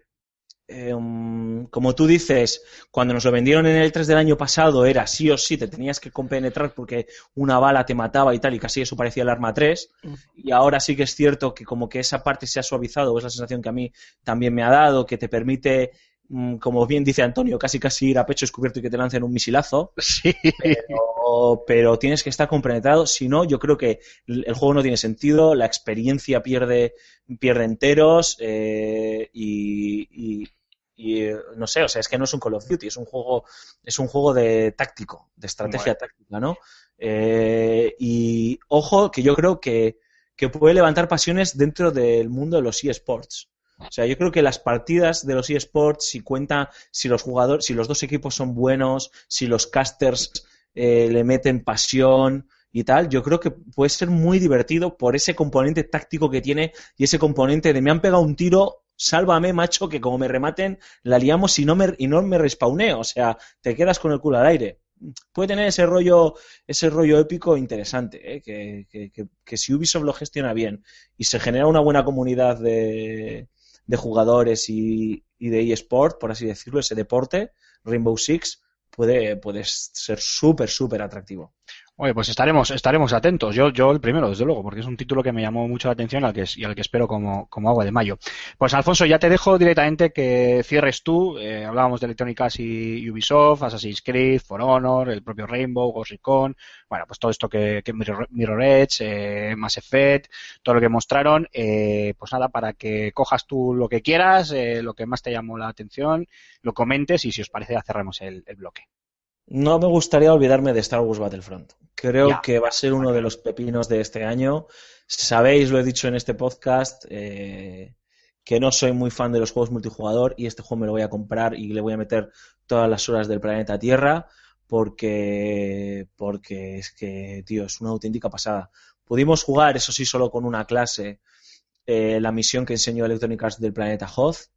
eh, um, como tú dices, cuando nos lo vendieron en el 3 del año pasado era sí o sí, te tenías que compenetrar porque una bala te mataba y tal, y casi eso parecía el arma 3. Y ahora sí que es cierto que como que esa parte se ha suavizado, o es la sensación que a mí también me ha dado, que te permite, mm, como bien dice Antonio, casi casi ir a pecho descubierto y que te lancen un misilazo. Sí. Pero, pero tienes que estar compenetrado, si no, yo creo que el juego no tiene sentido, la experiencia pierde, pierde enteros eh, y, y- y, no sé, o sea, es que no es un Call of Duty, es un juego, es un juego de táctico, de estrategia táctica, ¿no? Eh, y ojo, que yo creo que, que puede levantar pasiones dentro del mundo de los eSports. O sea, yo creo que las partidas de los eSports, si cuenta, si los jugadores, si los dos equipos son buenos, si los casters eh, le meten pasión y tal, yo creo que puede ser muy divertido por ese componente táctico que tiene y ese componente de me han pegado un tiro, sálvame, macho, que como me rematen, la liamos y no me, y no me respawneo. O sea, te quedas con el culo al aire. Puede tener ese rollo, ese rollo épico interesante, ¿eh? que, que, que, que si Ubisoft lo gestiona bien y se genera una buena comunidad de, de jugadores y, y de eSport, por así decirlo, ese deporte, Rainbow Six, puede, puede ser súper, súper atractivo. Oye, pues estaremos, estaremos atentos. Yo, yo el primero, desde luego, porque es un título que me llamó mucho la atención al que, y al que espero como, como agua de mayo. Pues Alfonso, ya te dejo directamente que cierres tú. Eh, hablábamos de Electronic Arts y Ubisoft, Assassin's Creed, For Honor, el propio Rainbow, Ghost Recon, bueno, pues todo esto que, Mirror, Mirror Edge, eh, Mass Effect, todo lo que mostraron, eh, pues nada, para que cojas tú lo que quieras, eh, lo que más te llamó la atención, lo comentes y si os parece ya cerramos el bloque. No me gustaría olvidarme de Star Wars Battlefront. Creo que va a ser uno de los pepinos de este año. Sabéis, lo he dicho en este podcast, eh, que no soy muy fan de los juegos multijugador y este juego me lo voy a comprar y le voy a meter todas las horas del planeta Tierra porque, porque es que, tío, es una auténtica pasada. Pudimos jugar, eso sí, solo con una clase, eh, la misión que enseñó Electronic Arts del planeta Hoth.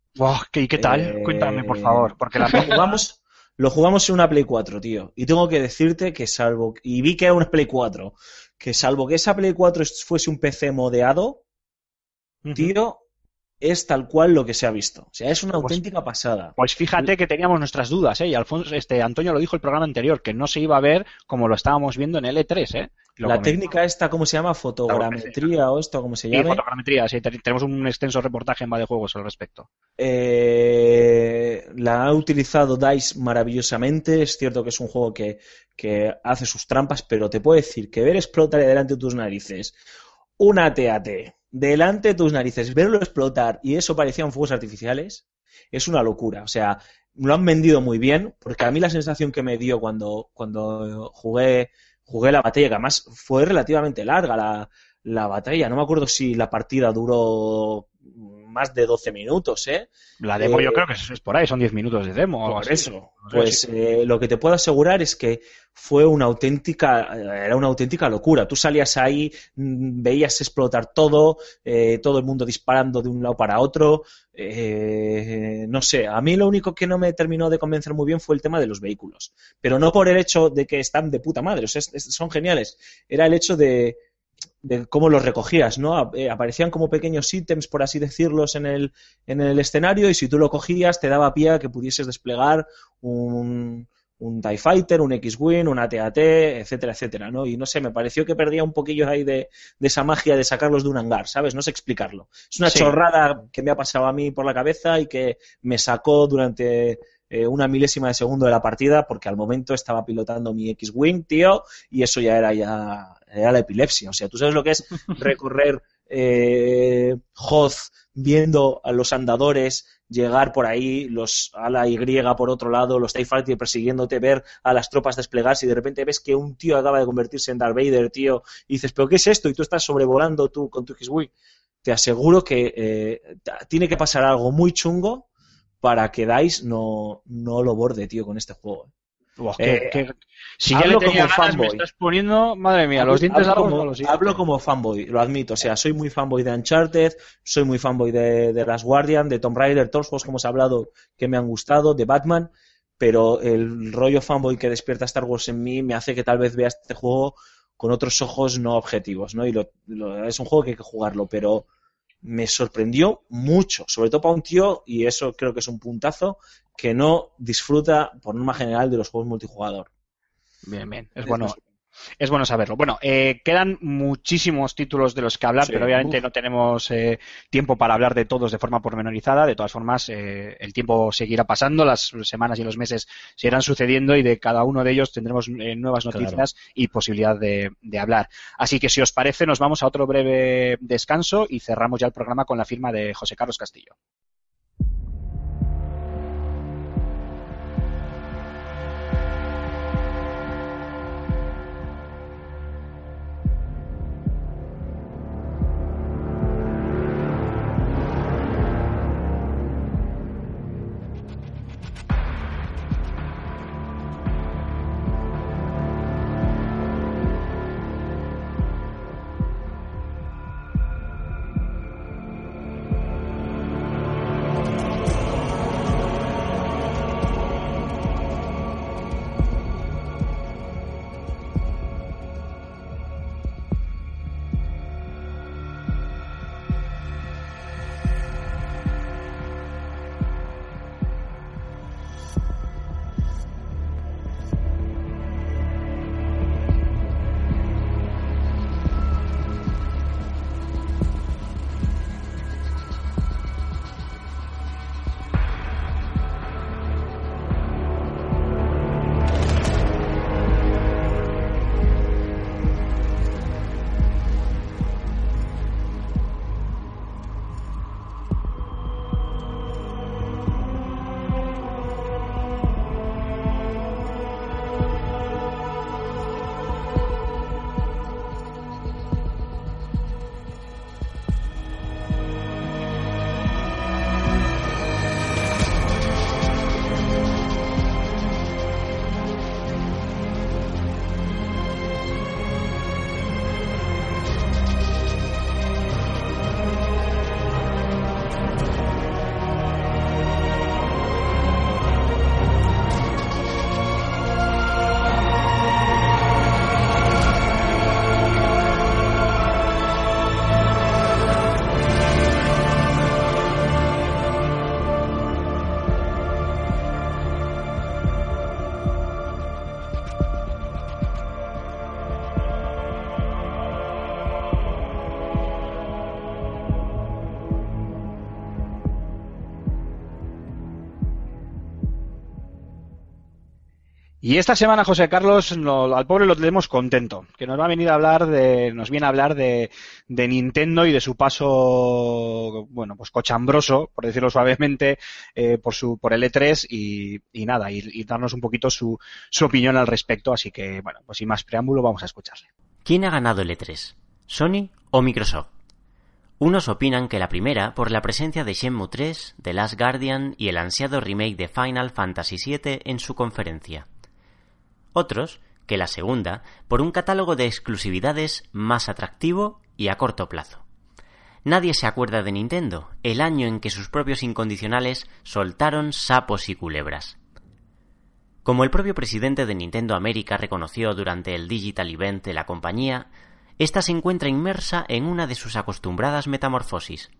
¿qué, ¿Y qué tal? Eh, Cuéntame, por favor, porque la jugamos, lo jugamos en una Play 4, tío. Y tengo que decirte que salvo... Y vi que era una Play 4. Que salvo que esa Play 4 fuese un PC modeado, tío, es tal cual lo que se ha visto. O sea, es una Pues- auténtica pasada. Pues fíjate que teníamos nuestras dudas, ¿eh? Y Alfonso, este, Antonio lo dijo el programa anterior, que no se iba a ver como lo estábamos viendo en L3, ¿eh? Lo La técnica esta, ¿cómo se llama? Fotogrametría o esto, ¿cómo se Sí, llama? fotogrametría, sí, te- tenemos un extenso reportaje en Va de Juegos al respecto. Eh, la ha utilizado DICE maravillosamente. Es cierto que es un juego que, que hace sus trampas, pero te puedo decir que ver explotar delante de tus narices una TAT delante de tus narices, verlo explotar y eso parecían fuegos artificiales, es una locura. O sea, lo han vendido muy bien, porque a mí la sensación que me dio cuando, cuando jugué, jugué la batalla, que además fue relativamente larga la, la batalla, no me acuerdo si la partida duró más de 12 minutos, ¿eh? La demo Eh, yo creo que es, es por ahí, son 10 minutos de demo. o algo Por así. eso, pues sí. eh, lo que te puedo asegurar es que fue una auténtica, era una auténtica locura. Tú salías ahí, mm, veías explotar todo, eh, todo el mundo disparando de un lado para otro. eh, no sé, a mí lo único que no me terminó de convencer muy bien fue el tema de los vehículos. Pero no por el hecho de que están de puta madre, o sea, es- es- son geniales. Era el hecho de, de cómo los recogías, ¿no? Eh, aparecían como pequeños ítems, por así decirlos, en el, en el escenario y si tú lo cogías te daba pie a que pudieses desplegar un, un TIE Fighter, un X-Wing, un AT-AT, etcétera, etcétera, ¿no? Y no sé, me pareció que perdía un poquillo ahí de, de esa magia de sacarlos de un hangar, ¿sabes? No sé explicarlo. Es una Sí. chorrada que me ha pasado a mí por la cabeza y que me sacó durante eh, una milésima de segundo de la partida porque al momento estaba pilotando mi X-Wing, tío, y eso ya era ya era la epilepsia. O sea, tú sabes lo que es recorrer eh, Hoth viendo a los andadores llegar por ahí, los a la Y por otro lado, los TIE Fighter persiguiéndote, ver a las tropas desplegarse y de repente ves que un tío acaba de convertirse en Darth Vader, tío, y dices, ¿pero qué es esto? Y tú estás sobrevolando tú con tu X-Wing. Te aseguro que eh, tiene que pasar algo muy chungo para que DICE no, no lo borde, tío, con este juego. Eh, que- que- si ya le hablo tenía como ganas, me fanboy. estás poniendo, madre mía, los dientes hablo como, los hablo como fanboy, lo admito. O sea, soy muy fanboy de Uncharted, soy muy fanboy de, de Last Guardian, de Tomb Raider, todos los juegos que hemos hablado que me han gustado, de Batman, pero el rollo fanboy que despierta Star Wars en mí me hace que tal vez vea este juego con otros ojos no objetivos, ¿no? Y lo- lo- es un juego que hay que jugarlo, pero me sorprendió mucho, sobre todo para un tío, y eso creo que es un puntazo, que no disfruta por norma general de los juegos multijugador. Bien, bien. Es bueno, es bueno saberlo. Bueno, eh, quedan muchísimos títulos de los que hablar, Sí, pero obviamente uf. no tenemos eh, tiempo para hablar de todos de forma pormenorizada. De todas formas, eh, el tiempo seguirá pasando, las semanas y los meses se irán sucediendo y de cada uno de ellos tendremos nuevas Claro. noticias y posibilidad de, de hablar. Así que si os parece, nos vamos a otro breve descanso y cerramos ya el programa con la firma de José Carlos Castillo. Y esta semana, José Carlos, al pobre lo tenemos contento, que nos va a venir a hablar de, nos viene a hablar de, Nintendo y de su paso, bueno, pues cochambroso, por decirlo suavemente, eh, por su, por el E3 y, nada, y, y darnos un poquito su, su opinión al respecto. Así que, bueno, pues sin más preámbulo, vamos a escucharle. ¿Quién ha ganado el E3? ¿Sony o Microsoft? Unos opinan que la primera por la presencia de Shenmue 3, The Last Guardian y el ansiado remake de Final Fantasy VII en su conferencia. Otros que la segunda por un catálogo de exclusividades más atractivo y a corto plazo. Nadie se acuerda de Nintendo, el año en que sus propios incondicionales soltaron sapos y culebras. Como el propio presidente de Nintendo América reconoció durante el Digital Event de la compañía, esta se encuentra inmersa en una de sus acostumbradas metamorfosis.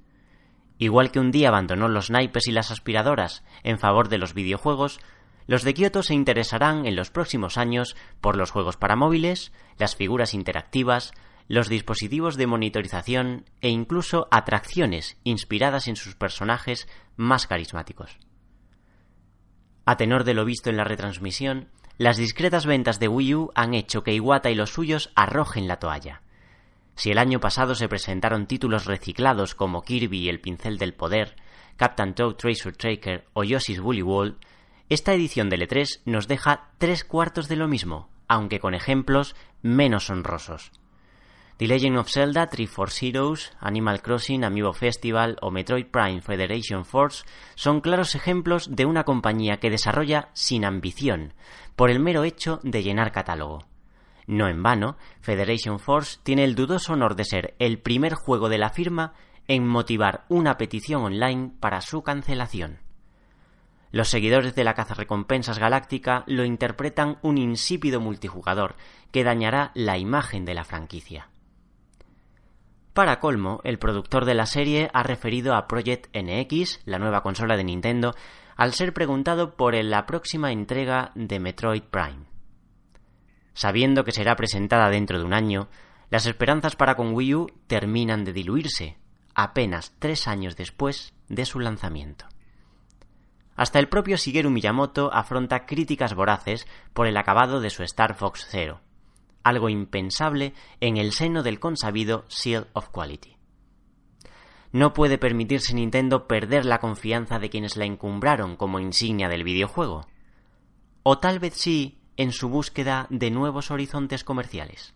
Igual que un día abandonó los naipes y las aspiradoras en favor de los videojuegos, los de Kyoto se interesarán en los próximos años por los juegos para móviles, las figuras interactivas, los dispositivos de monitorización e incluso atracciones inspiradas en sus personajes más carismáticos. A tenor de lo visto en la retransmisión, las discretas ventas de Wii U han hecho que Iwata y los suyos arrojen la toalla. Si el año pasado se presentaron títulos reciclados como Kirby y el Pincel del Poder, Captain Toad Treasure Tracker o Yoshi's Woolly World, esta edición del E3 nos deja tres cuartos de lo mismo, aunque con ejemplos menos honrosos. The Legend of Zelda, Three Force Heroes, Animal Crossing, Amiibo Festival o Metroid Prime Federation Force son claros ejemplos de una compañía que desarrolla sin ambición, por el mero hecho de llenar catálogo. No en vano, Federation Force tiene el dudoso honor de ser el primer juego de la firma en motivar una petición online para su cancelación. Los seguidores de la cazarrecompensas galáctica lo interpretan un insípido multijugador que dañará la imagen de la franquicia. Para colmo, el productor de la serie ha referido a Project NX, la nueva consola de Nintendo, al ser preguntado por la próxima entrega de Metroid Prime. Sabiendo que será presentada dentro de un año, las esperanzas para con Wii U terminan de diluirse, apenas tres años después de su lanzamiento. Hasta el propio Shigeru Miyamoto afronta críticas voraces por el acabado de su Star Fox Zero, algo impensable en el seno del consabido Seal of Quality. No puede permitirse Nintendo perder la confianza de quienes la encumbraron como insignia del videojuego. O tal vez sí en su búsqueda de nuevos horizontes comerciales.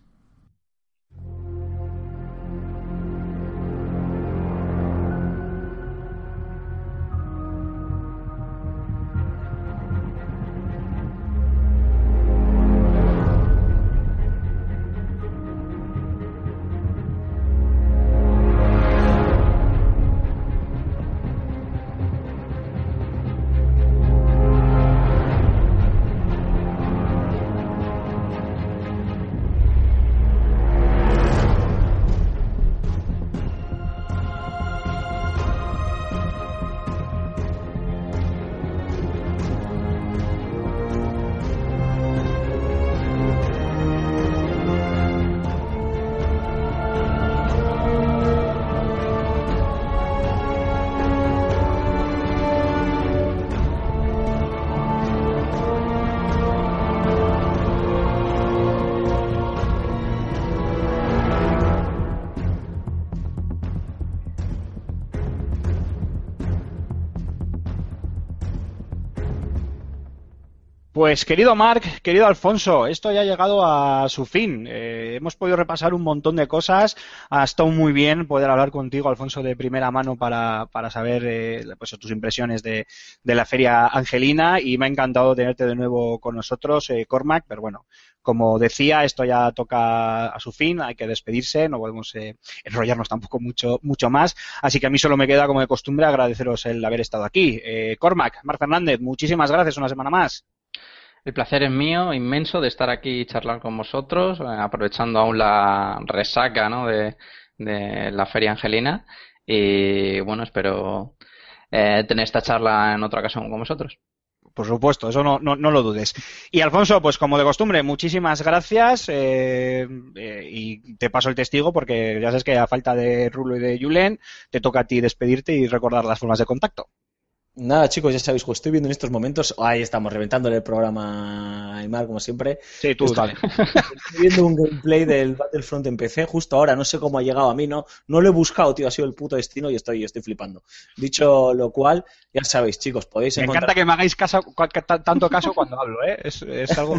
Pues querido Marc, querido Alfonso, esto ya ha llegado a su fin. Eh, hemos podido repasar un montón de cosas. Ha estado muy bien poder hablar contigo, Alfonso, de primera mano para, para saber eh, pues, tus impresiones de, de, la feria angelina y me ha encantado tenerte de nuevo con nosotros, eh, Cormac, pero bueno, como decía, esto ya toca a su fin, hay que despedirse, no podemos eh, enrollarnos tampoco mucho, mucho más, así que a mí solo me queda como de costumbre agradeceros el haber estado aquí. Eh, Cormac, Marc Fernández, muchísimas gracias una semana más. El placer es mío, inmenso, de estar aquí y charlar con vosotros, eh, aprovechando aún la resaca ¿no? de, la Feria Angelina. Y bueno, espero eh, tener esta charla en otra ocasión con vosotros. Por supuesto, eso no, no, no, lo dudes. Y Alfonso, pues como de costumbre, muchísimas gracias eh, eh, y te paso el testigo porque ya sabes que a falta de Rulo y de Julen te toca a ti despedirte y recordar las formas de contacto. Nada, chicos, ya sabéis, pues estoy viendo en estos momentos. Ahí estamos, reventándole el programa a Aymar, como siempre. Sí, tú, Estoy-. Estoy viendo un gameplay del Battlefront en PC justo ahora, no sé cómo ha llegado a mí, no, no lo he buscado, tío, ha sido el puto destino y estoy, estoy flipando. Dicho lo cual, ya sabéis, chicos, podéis Me encontrar. encanta que me hagáis caso, que tanto caso cuando hablo, ¿eh? Es, es algo...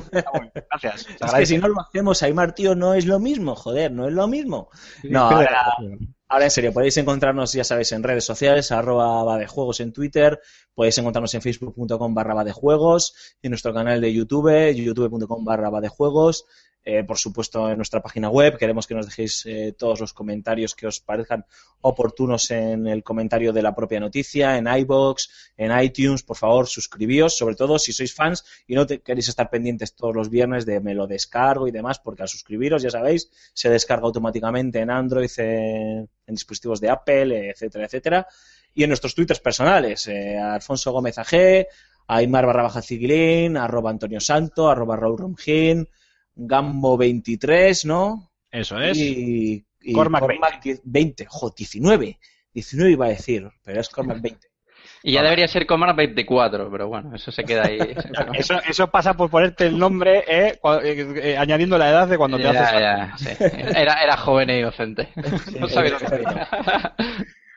Gracias. Es que si no lo hacemos, Aymar, tío, no es lo mismo, joder, no es lo mismo. No, ahora, la. Ahora en serio, podéis encontrarnos, ya sabéis, en redes sociales, arroba va de juegos en Twitter, podéis encontrarnos en facebook.com barra va de juegos, en nuestro canal de YouTube, youtube.com barra va de juegos, eh, por supuesto en nuestra página web, queremos que nos dejéis eh, todos los comentarios que os parezcan oportunos en el comentario de la propia noticia, en iBox, en iTunes, por favor, suscribíos, sobre todo si sois fans y no queréis estar pendientes todos los viernes de me lo descargo y demás, porque al suscribiros, ya sabéis, se descarga automáticamente en Android, en, dispositivos de Apple, etcétera, etcétera. Y en nuestros twitters personales, eh, Alfonso Gómez AG, Aymar barra baja Ciguilín, arroba Antonio Santo, arroba Raúl Romgin, Gambo23, ¿no? Eso es. Y, y Cormac Cormac 10 20, jo, 19. 19 iba a decir, pero es Cormac 20. Y ya debería ser Comar 24, pero bueno, eso se queda ahí. Eso, eso pasa por ponerte el nombre, eh, eh, eh, añadiendo la edad de cuando te Ya, haces... ya, sí. Era, era joven e inocente. No sabía lo que.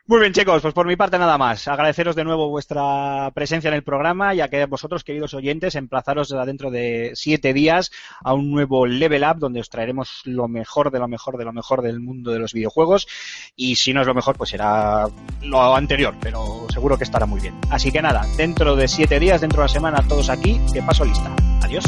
Muy bien, chicos, pues por mi parte nada más. Agradeceros de nuevo vuestra presencia en el programa y a que vosotros, queridos oyentes, emplazaros dentro de siete días a un nuevo Level Up donde os traeremos lo mejor de lo mejor de lo mejor del mundo de los videojuegos y si no es lo mejor, pues será lo anterior, pero seguro que estará muy bien. Así que nada, dentro de siete días, dentro de una semana, todos aquí, que paso lista. Adiós.